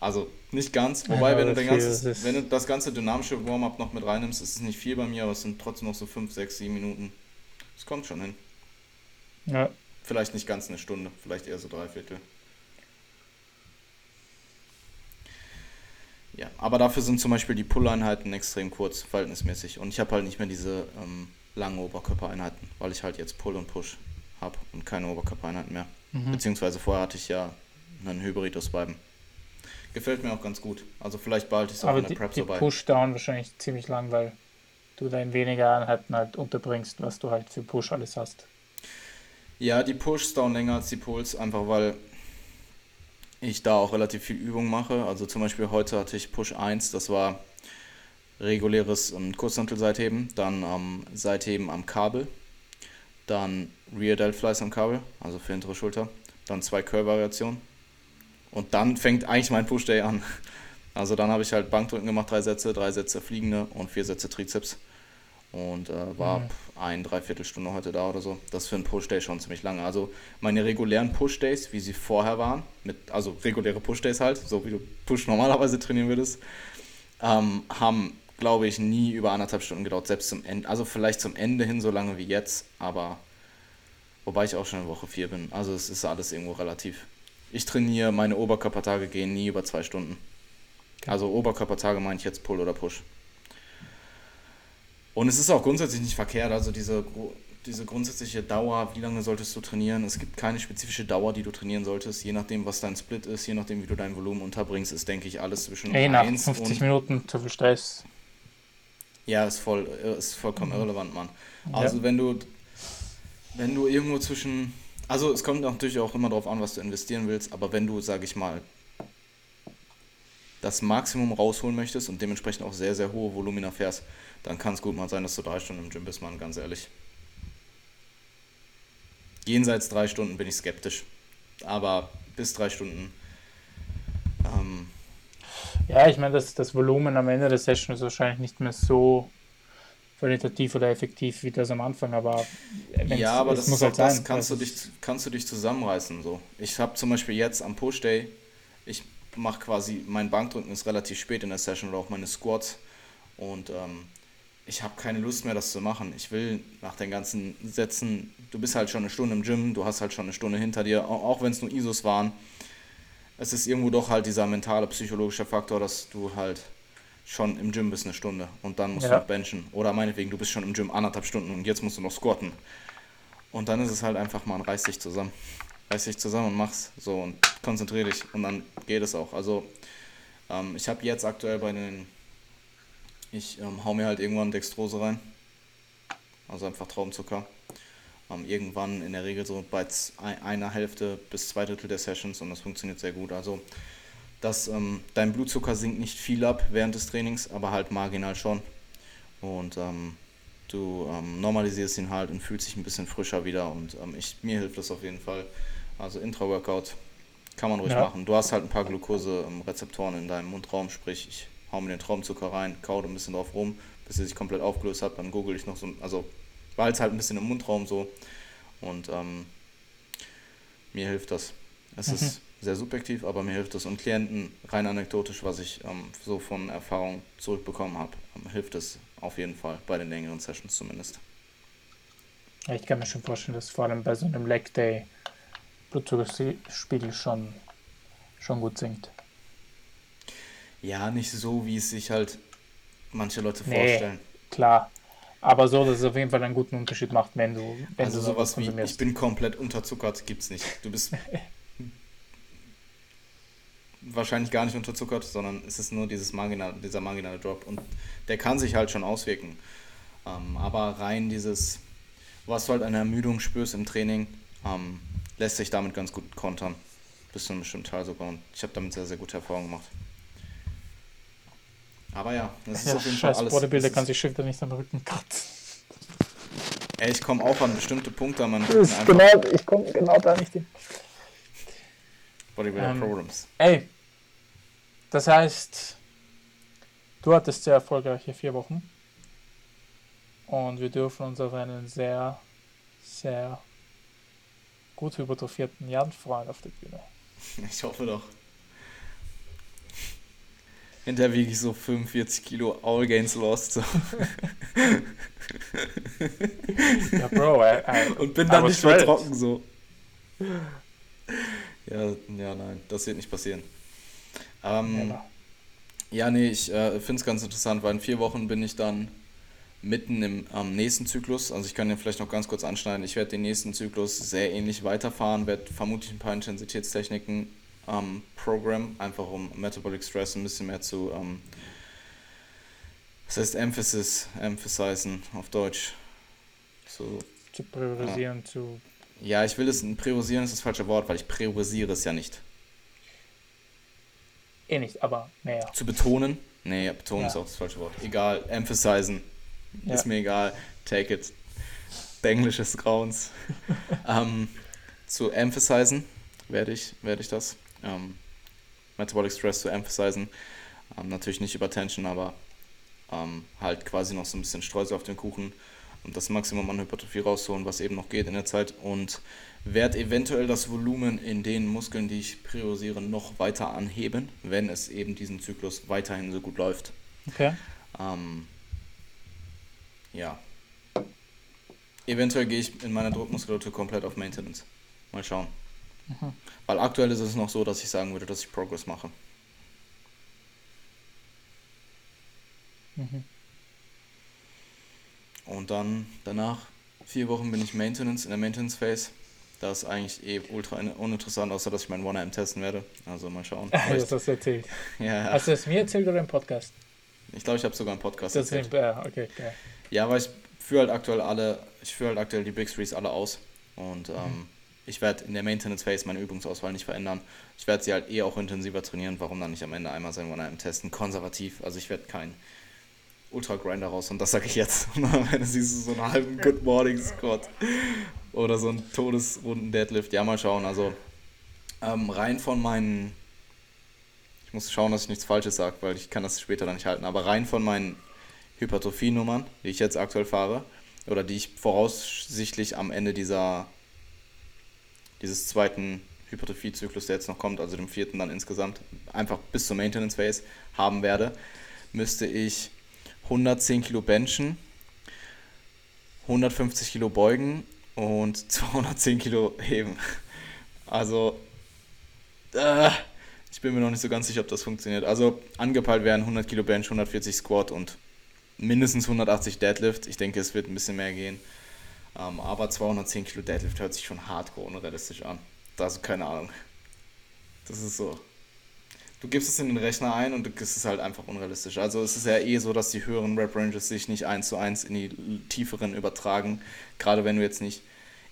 Also nicht ganz, wobei, ja, wenn, du den ganzen, wenn du das ganze dynamische Warm-up noch mit reinnimmst, ist es nicht viel bei mir, aber es sind trotzdem noch so fünf, sechs, sieben Minuten. Es kommt schon hin. Ja. Vielleicht nicht ganz eine Stunde, vielleicht eher so drei Viertel. Ja, aber dafür sind zum Beispiel die Pull-Einheiten extrem kurz, verhältnismäßig. Und ich habe halt nicht mehr diese ähm, langen Oberkörpereinheiten, weil ich halt jetzt Pull und Push habe und keine Oberkörpereinheiten mehr. Mhm. Beziehungsweise vorher hatte ich ja einen Hybrid aus beiden. Gefällt mir auch ganz gut. Also vielleicht behalte ich es auch in der Prep so bei. Push-Down wahrscheinlich ziemlich lang, weil du da in weniger Einheiten halt unterbringst, was du halt für Push alles hast. Ja, die Push down länger als die Pulls, einfach weil ich da auch relativ viel Übung mache. Also zum Beispiel heute hatte ich Push 1, das war reguläres um, Kurzhantel-Seitheben, dann ähm, Seitheben am Kabel, dann Rear Delt am Kabel, also für hintere Schulter, dann zwei Curl-Variationen und dann fängt eigentlich mein Push-Day an. Also dann habe ich halt Bankdrücken gemacht, drei Sätze, drei Sätze fliegende und vier Sätze Trizeps und äh, war mhm. Ein, dreiviertel Stunde heute da oder so. Das ist für einen Push-Day schon ziemlich lange. Also meine regulären Push-Days, wie sie vorher waren, mit, also reguläre Push-Days halt, so wie du Push normalerweise trainieren würdest, ähm, haben, glaube ich, nie über anderthalb Stunden gedauert, selbst zum Ende, also vielleicht zum Ende hin so lange wie jetzt, aber wobei ich auch schon in Woche 4 bin. Also es ist alles irgendwo relativ. Ich trainiere, meine Oberkörpertage gehen nie über zwei Stunden. Also Oberkörpertage meine ich jetzt Pull oder Push. Und es ist auch grundsätzlich nicht verkehrt, also diese, diese grundsätzliche Dauer, wie lange solltest du trainieren? Es gibt keine spezifische Dauer, die du trainieren solltest, je nachdem, was dein Split ist, je nachdem, wie du dein Volumen unterbringst, ist, denke ich, alles zwischen Ey, nach 50 Minuten zu viel Stress. Ja, ist, voll, ist vollkommen mhm. irrelevant, Mann. Also ja. wenn du wenn du irgendwo zwischen also es kommt natürlich auch immer darauf an, was du investieren willst, aber wenn du, sage ich mal, das Maximum rausholen möchtest und dementsprechend auch sehr, sehr hohe Volumina fährst, dann kann es gut mal sein, dass du drei Stunden im Gym bist, Mann, ganz ehrlich. Jenseits drei Stunden bin ich skeptisch. Aber bis drei Stunden. Ähm, ja, ich meine, das, das Volumen am Ende der Session ist wahrscheinlich nicht mehr so qualitativ oder effektiv wie das am Anfang, aber ja, aber das, muss halt sein. Das kannst du dich kannst du dich zusammenreißen so. Ich habe zum Beispiel jetzt am Push Day, mache quasi mein Bankdrücken ist relativ spät in der Session oder auch meine Squats und ähm, ich habe keine Lust mehr, das zu machen. Ich will nach den ganzen Sätzen, du bist halt schon eine Stunde im Gym, du hast halt schon eine Stunde hinter dir, auch wenn es nur ISOs waren. Es ist irgendwo doch halt dieser mentale, psychologische Faktor, dass du halt schon im Gym bist eine Stunde und dann musst ja. du noch benchen. Oder meinetwegen, du bist schon im Gym anderthalb Stunden und jetzt musst du noch squatten. Und dann ist es halt einfach mal, reiß dich zusammen. Reiß dich zusammen und mach's so und konzentrier dich und dann geht es auch. Also ähm, ich habe jetzt aktuell bei den ich ähm, hau mir halt irgendwann Dextrose rein. Also einfach Traubenzucker. Ähm, irgendwann in der Regel so bei einer Hälfte bis zwei Drittel der Sessions und das funktioniert sehr gut. Also dass ähm, dein Blutzucker sinkt nicht viel ab während des Trainings, aber halt marginal schon. Und ähm, du ähm, normalisierst ihn halt und fühlst dich ein bisschen frischer wieder und ähm, ich, mir hilft das auf jeden Fall. Also Intra-Workout kann man ruhig ja. machen. Du hast halt ein paar Glucose-Rezeptoren in deinem Mundraum, sprich ich hau mir den Traubenzucker rein, kau ein bisschen drauf rum, bis er sich komplett aufgelöst hat. Dann google ich noch so, also behalte halt ein bisschen im Mundraum so. Und ähm, mir hilft das. Es mhm. ist sehr subjektiv, aber mir hilft es. Und Klienten, rein anekdotisch, was ich ähm, so von Erfahrung zurückbekommen habe, ähm, hilft es auf jeden Fall, bei den längeren Sessions zumindest. Ich kann mir schon vorstellen, dass vor allem bei so einem Leg Day Blutzuckerspiegel schon, schon gut sinkt. Ja, nicht so, wie es sich halt manche Leute nee, vorstellen. Klar. Aber so, dass es auf jeden Fall einen guten Unterschied macht, wenn du. Wenn also du sowas wie, ich bin komplett unterzuckert, gibt's nicht. Du bist wahrscheinlich gar nicht unterzuckert, sondern es ist nur dieses marginal, dieser marginale Drop und der kann sich halt schon auswirken. Ähm, aber rein dieses, was du halt eine Ermüdung spürst im Training, ähm, lässt sich damit ganz gut kontern. Bis zu einem bestimmten Teil sogar. Und ich habe damit sehr, sehr gute Erfahrungen gemacht. Aber ja, das ist ja, auf jeden Fall alles. Bodybuilder kann sich Schilder nicht am Rücken kratzen. Ey, ich komme auch an bestimmte Punkte an meinem Rücken. Genau, ich komme genau da nicht hin. Bodybuilder ähm, Problems. Ey, das heißt, du hattest sehr erfolgreiche vier Wochen. Und wir dürfen uns auf einen sehr, sehr gut hypertrophierten Jan freuen auf der Bühne. Ich hoffe doch. Hinterher wiege ich so 45 Kilo All Gains Lost. So. ja, Bro, I, I, Und bin dann nicht mehr trocken so. Ja, ja, nein, das wird nicht passieren. Ähm, ja, nee, ich äh, finde es ganz interessant, weil in vier Wochen bin ich dann mitten im ähm, nächsten Zyklus. Also ich kann den vielleicht noch ganz kurz anschneiden. Ich werde den nächsten Zyklus sehr ähnlich weiterfahren, werde vermutlich ein paar Intensitätstechniken ähm, Programm, einfach um Metabolic Stress ein bisschen mehr zu, ähm, das heißt Emphasis, emphasizen auf Deutsch. So, zu priorisieren, ja. zu. Ja, ich will es, priorisieren ist das falsche Wort, weil ich priorisiere es ja nicht. Eh nicht, aber mehr. Zu betonen? Nee, betonen ja. ist auch das falsche Wort. Egal, emphasizen. Ja. Ist mir egal. Take it. Englisch des Grauens. ähm, zu emphasizen werde ich, werde ich das ähm, Metabolic Stress zu emphasizen. Ähm, natürlich nicht über Tension, aber ähm, halt quasi noch so ein bisschen Streusel auf den Kuchen und das Maximum an Hypertrophie rausholen, was eben noch geht in der Zeit und werde eventuell das Volumen in den Muskeln, die ich priorisiere, noch weiter anheben, wenn es eben diesen Zyklus weiterhin so gut läuft. Okay. Ähm, ja. Eventuell gehe ich in meiner Druckmuskulatur komplett auf Maintenance. Mal schauen. Mhm. Weil aktuell ist es noch so, dass ich sagen würde, dass ich Progress mache. Mhm. Und dann danach, vier Wochen bin ich Maintenance, in der Maintenance Phase. Das ist eigentlich eh ultra uninteressant, außer dass ich meinen 1AM testen werde. Also mal schauen. das hast du erzählt. Ja. Hast du es mir erzählt oder im Podcast? Ich glaube, ich habe sogar einen Podcast das erzählt. Ja, okay, okay. Ja, aber ich führe halt aktuell alle, ich führe halt aktuell die Big Threes alle aus. Und ähm, mhm. ich werde in der Maintenance Phase meine Übungsauswahl nicht verändern. Ich werde sie halt eh auch intensiver trainieren. Warum dann nicht am Ende einmal sein 1AM testen? Konservativ. Also ich werde kein Ultra Grinder raus und das sage ich jetzt. Und am Ende siehst du so einen halben Good Morning Squat oder so einen Todesrunden Deadlift. Ja, mal schauen. Also ähm, rein von meinen, ich muss schauen, dass ich nichts Falsches sage, weil ich kann das später dann nicht halten. Aber rein von meinen Hypertrophie-Nummern, die ich jetzt aktuell fahre oder die ich voraussichtlich am Ende dieser dieses zweiten Hypertrophie-Zyklus, der jetzt noch kommt, also dem vierten dann insgesamt, einfach bis zur Maintenance Phase haben werde, müsste ich 110 Kilo benchen, 150 Kilo beugen und 210 Kilo heben. Also, äh, ich bin mir noch nicht so ganz sicher, ob das funktioniert. Also, angepeilt wären 100 Kilo Bench, 140 Squat und mindestens 180 Deadlift. Ich denke, es wird ein bisschen mehr gehen. Ähm, aber 210 Kilo Deadlift hört sich schon hardcore unrealistisch an. Also, keine Ahnung. Das ist so du gibst es in den Rechner ein und es ist halt einfach unrealistisch. Also es ist ja eh so, dass die höheren Rap-Ranges sich nicht eins zu eins in die tieferen übertragen. Gerade wenn du jetzt nicht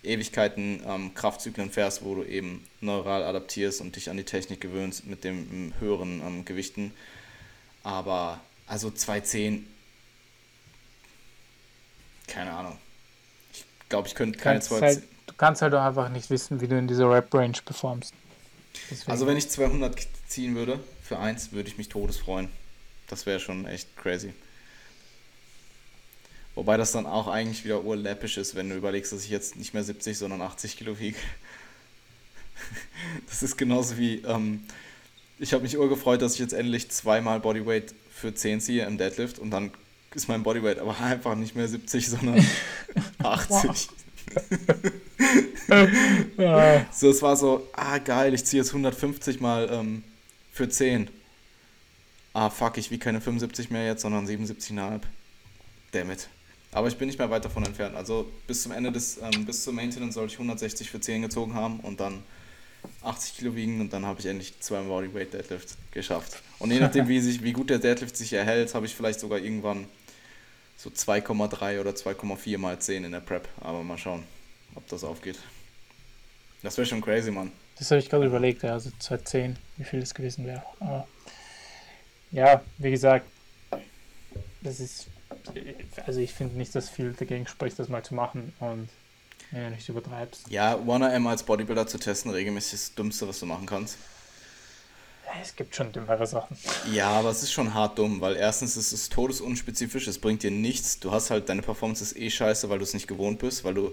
Ewigkeiten ähm, Kraftzyklen fährst, wo du eben neural adaptierst und dich an die Technik gewöhnst mit den höheren ähm, Gewichten. Aber also 210, keine Ahnung. Ich glaube, ich könnte keine 210. Halt, du kannst halt auch einfach nicht wissen, wie du in dieser Rap-Range performst. Deswegen. Also wenn ich 200 ziehen würde für eins, würde ich mich todes freuen. Das wäre schon echt crazy. Wobei das dann auch eigentlich wieder urläppisch ist, wenn du überlegst, dass ich jetzt nicht mehr 70, sondern 80 Kilo wiege. Das ist genauso wie, ähm, ich habe mich urgefreut, dass ich jetzt endlich zweimal Bodyweight für 10 ziehe im Deadlift und dann ist mein Bodyweight aber einfach nicht mehr 70, sondern 80. so, es war so, ah geil, ich ziehe jetzt 150 mal ähm, für 10. Ah fuck, ich wie keine 75 mehr jetzt, sondern 77,5. Damit. Aber ich bin nicht mehr weit davon entfernt. Also bis zum Ende des, ähm, bis zur Maintenance sollte ich 160 für 10 gezogen haben und dann 80 Kilo wiegen und dann habe ich endlich zweimal Bodyweight Deadlift geschafft. Und je nachdem, wie, sich, wie gut der Deadlift sich erhält, habe ich vielleicht sogar irgendwann so 2,3 oder 2,4 mal 10 in der Prep. Aber mal schauen, ob das aufgeht. Das wäre schon crazy, Mann. Das habe ich gerade überlegt, ja, also 210, wie viel das gewesen wäre. Aber ja, wie gesagt, das ist, also ich finde nicht, dass viel dagegen spricht, das mal zu machen und ja, nicht übertreibst. Ja, 1RM als Bodybuilder zu testen, regelmäßig ist das Dümmste, was du machen kannst. Es gibt schon dümmere Sachen. Ja, aber es ist schon hart dumm, weil erstens ist es todesunspezifisch, es bringt dir nichts. Du hast halt, deine Performance ist eh scheiße, weil du es nicht gewohnt bist, weil du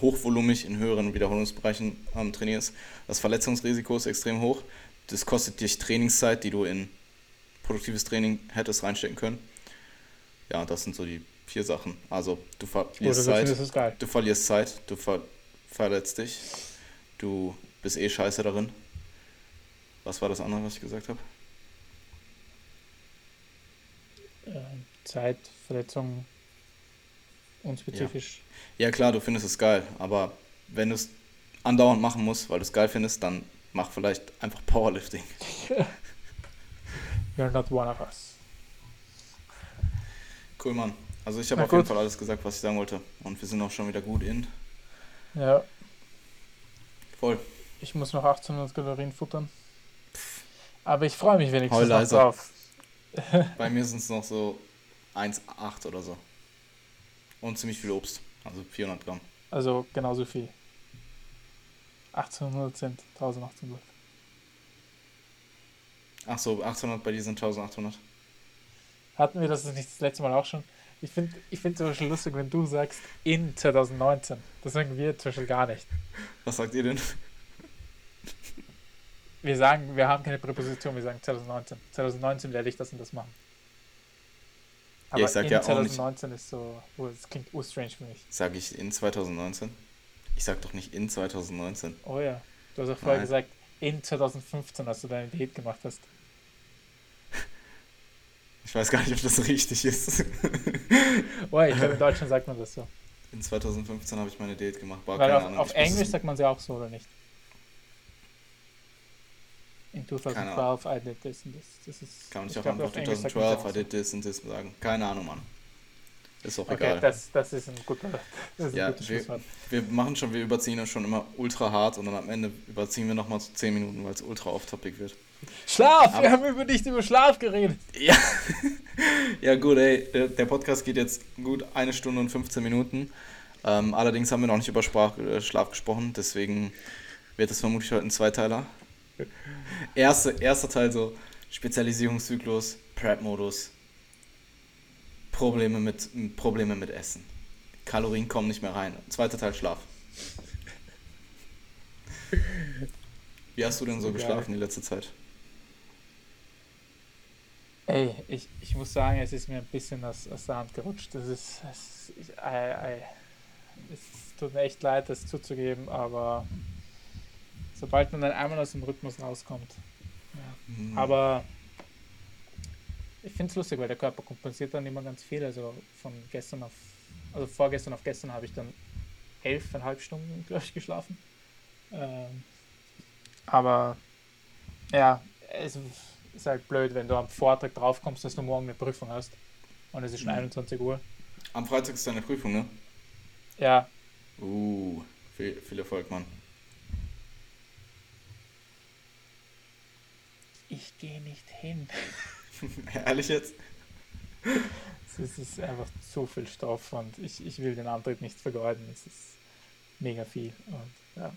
hochvolumig in höheren Wiederholungsbereichen ähm, trainierst. Das Verletzungsrisiko ist extrem hoch. Das kostet dich Trainingszeit, die du in produktives Training hättest reinstecken können. Ja, das sind so die vier Sachen. Also du verlierst Zeit, du verlierst Zeit, du ver verletzt dich, du bist eh scheiße darin was war das andere, was ich gesagt habe? Äh, Zeit, Verletzung, unspezifisch. Ja. ja, klar, du findest es geil, aber wenn du es andauernd machen musst, weil du es geil findest, dann mach vielleicht einfach Powerlifting. You're not one of us. Cool, Mann. Also ich habe auf gut. jeden Fall alles gesagt, was ich sagen wollte. Und wir sind auch schon wieder gut in. Ja. Voll. Ich muss noch 1800 Kalorien futtern. Aber ich freue mich wenigstens noch drauf. Bei mir sind es noch so 1,8 oder so. Und ziemlich viel Obst. Also 400 Gramm. Also genauso viel. 1800 sind 1800. Ach so, 800 bei dir sind 1800. Hatten wir das nicht das letzte Mal auch schon? Ich finde ich find zum Beispiel lustig, wenn du sagst in 2019. Das sagen wir zum Beispiel gar nicht. Was sagt ihr denn? Wir sagen, wir haben keine Präposition, wir sagen 2019. 2019 werde ich das und das machen. Aber ja, ich sag in ja 2019 ist so, oh, das klingt strange für mich. Sag ich in 2019? Ich sag doch nicht in 2019. Oh ja, du hast auch vorher Nein. gesagt, in 2015, als du deine Diät gemacht hast. Ich weiß gar nicht, ob das richtig ist. oh, ich glaube, in Deutschland sagt man das so. In 2015 habe ich meine Diät gemacht. Boah, Weil auf, Ahnung, auf Englisch sagt man sie auch so, oder nicht? In 2012 I did this and this. Das ist, Kann man nicht auch einfach 2012 I did this and this sagen? Keine Ahnung, Mann. Ist auch okay, egal. Das, das ist ein guter, das ist ja, ein wir, wir, machen schon, wir überziehen es schon immer ultra hart und dann am Ende überziehen wir nochmal zu 10 Minuten, weil es ultra off-topic wird. Schlaf! Aber wir haben über nicht über Schlaf geredet. Ja, ja gut, ey. Der, der, Podcast geht jetzt gut eine Stunde und 15 Minuten. Ähm, allerdings haben wir noch nicht über Sprach, äh, Schlaf gesprochen, deswegen wird es vermutlich heute ein Zweiteiler. Erste, erster Teil so Spezialisierungszyklus, Prep-Modus, Probleme mit, Probleme mit Essen. Kalorien kommen nicht mehr rein. Zweiter Teil Schlaf. Wie hast du denn so geschlafen die letzte Zeit? Ey, ich, ich muss sagen, es ist mir ein bisschen aus, aus der Hand gerutscht. Das ist, es, ich, I, I, es tut mir echt leid, das zuzugeben, aber sobald man dann einmal aus dem Rhythmus rauskommt. Ja. Mhm. Aber ich finde es lustig, weil der Körper kompensiert dann immer ganz viel. Also von gestern auf, also vorgestern auf gestern habe ich dann elfeinhalb Stunden, glaube ich, geschlafen. Ähm, aber ja, es ist halt blöd, wenn du am Vortag drauf kommst, dass du morgen eine Prüfung hast. Und es ist schon mhm. 21 Uhr. Am Freitag ist deine Prüfung, ne? Ja. Uh, viel, viel Erfolg, Mann. Ich gehe nicht hin. Ehrlich jetzt? Es ist einfach zu viel Stoff und ich, ich will den Antrieb nicht vergeuden. Es ist mega viel. Und, ja.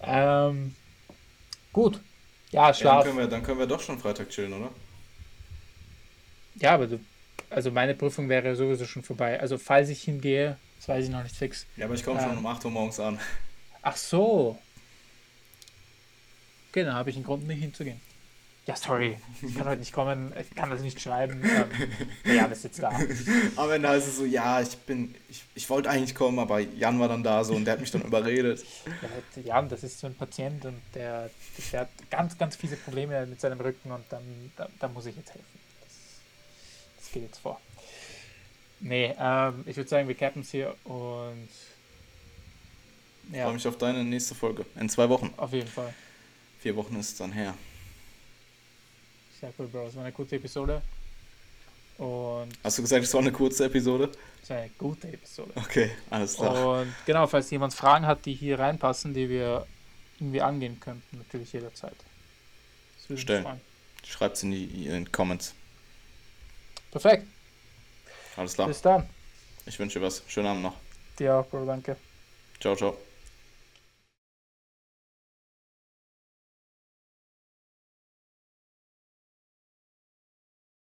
Ähm, gut. Ja, Schlaf. Ja, dann, können wir, dann können wir doch schon Freitag chillen, oder? Ja, aber du, also meine Prüfung wäre sowieso schon vorbei. Also falls ich hingehe, das weiß ich noch nicht fix. Ja, aber ich komme ähm, schon um 8 Uhr morgens an. Ach so. Okay, dann habe ich einen Grund, nicht hinzugehen. Ja, sorry, ich kann heute nicht kommen, ich kann das nicht schreiben. Ähm, Jan ist jetzt da. Am Ende heißt es so, ja, ich bin, ich, ich wollte eigentlich kommen, aber Jan war dann da so und der hat mich dann überredet. Ja, Jan, das ist so ein Patient und der, der hat ganz, ganz viele Probleme mit seinem Rücken und dann da, da muss ich jetzt helfen. Das, das geht jetzt vor. Nee, ähm, ich würde sagen, wir cappen es hier und ja. Ich freue mich auf deine nächste Folge. In zwei Wochen. Auf jeden Fall. Vier Wochen ist es dann her. Sehr cool, Bro. Es war eine gute Episode. Und Hast du gesagt, es war eine kurze Episode? Es war eine gute Episode. Okay, alles klar. Und genau, falls jemand Fragen hat, die hier reinpassen, die wir irgendwie angehen könnten, natürlich jederzeit. Stellen. Schreibt es in die in Comments. Perfekt. Alles klar. Bis dann. Ich wünsche dir was. Schönen Abend noch. Dir auch, Bro. Danke. Ciao, ciao.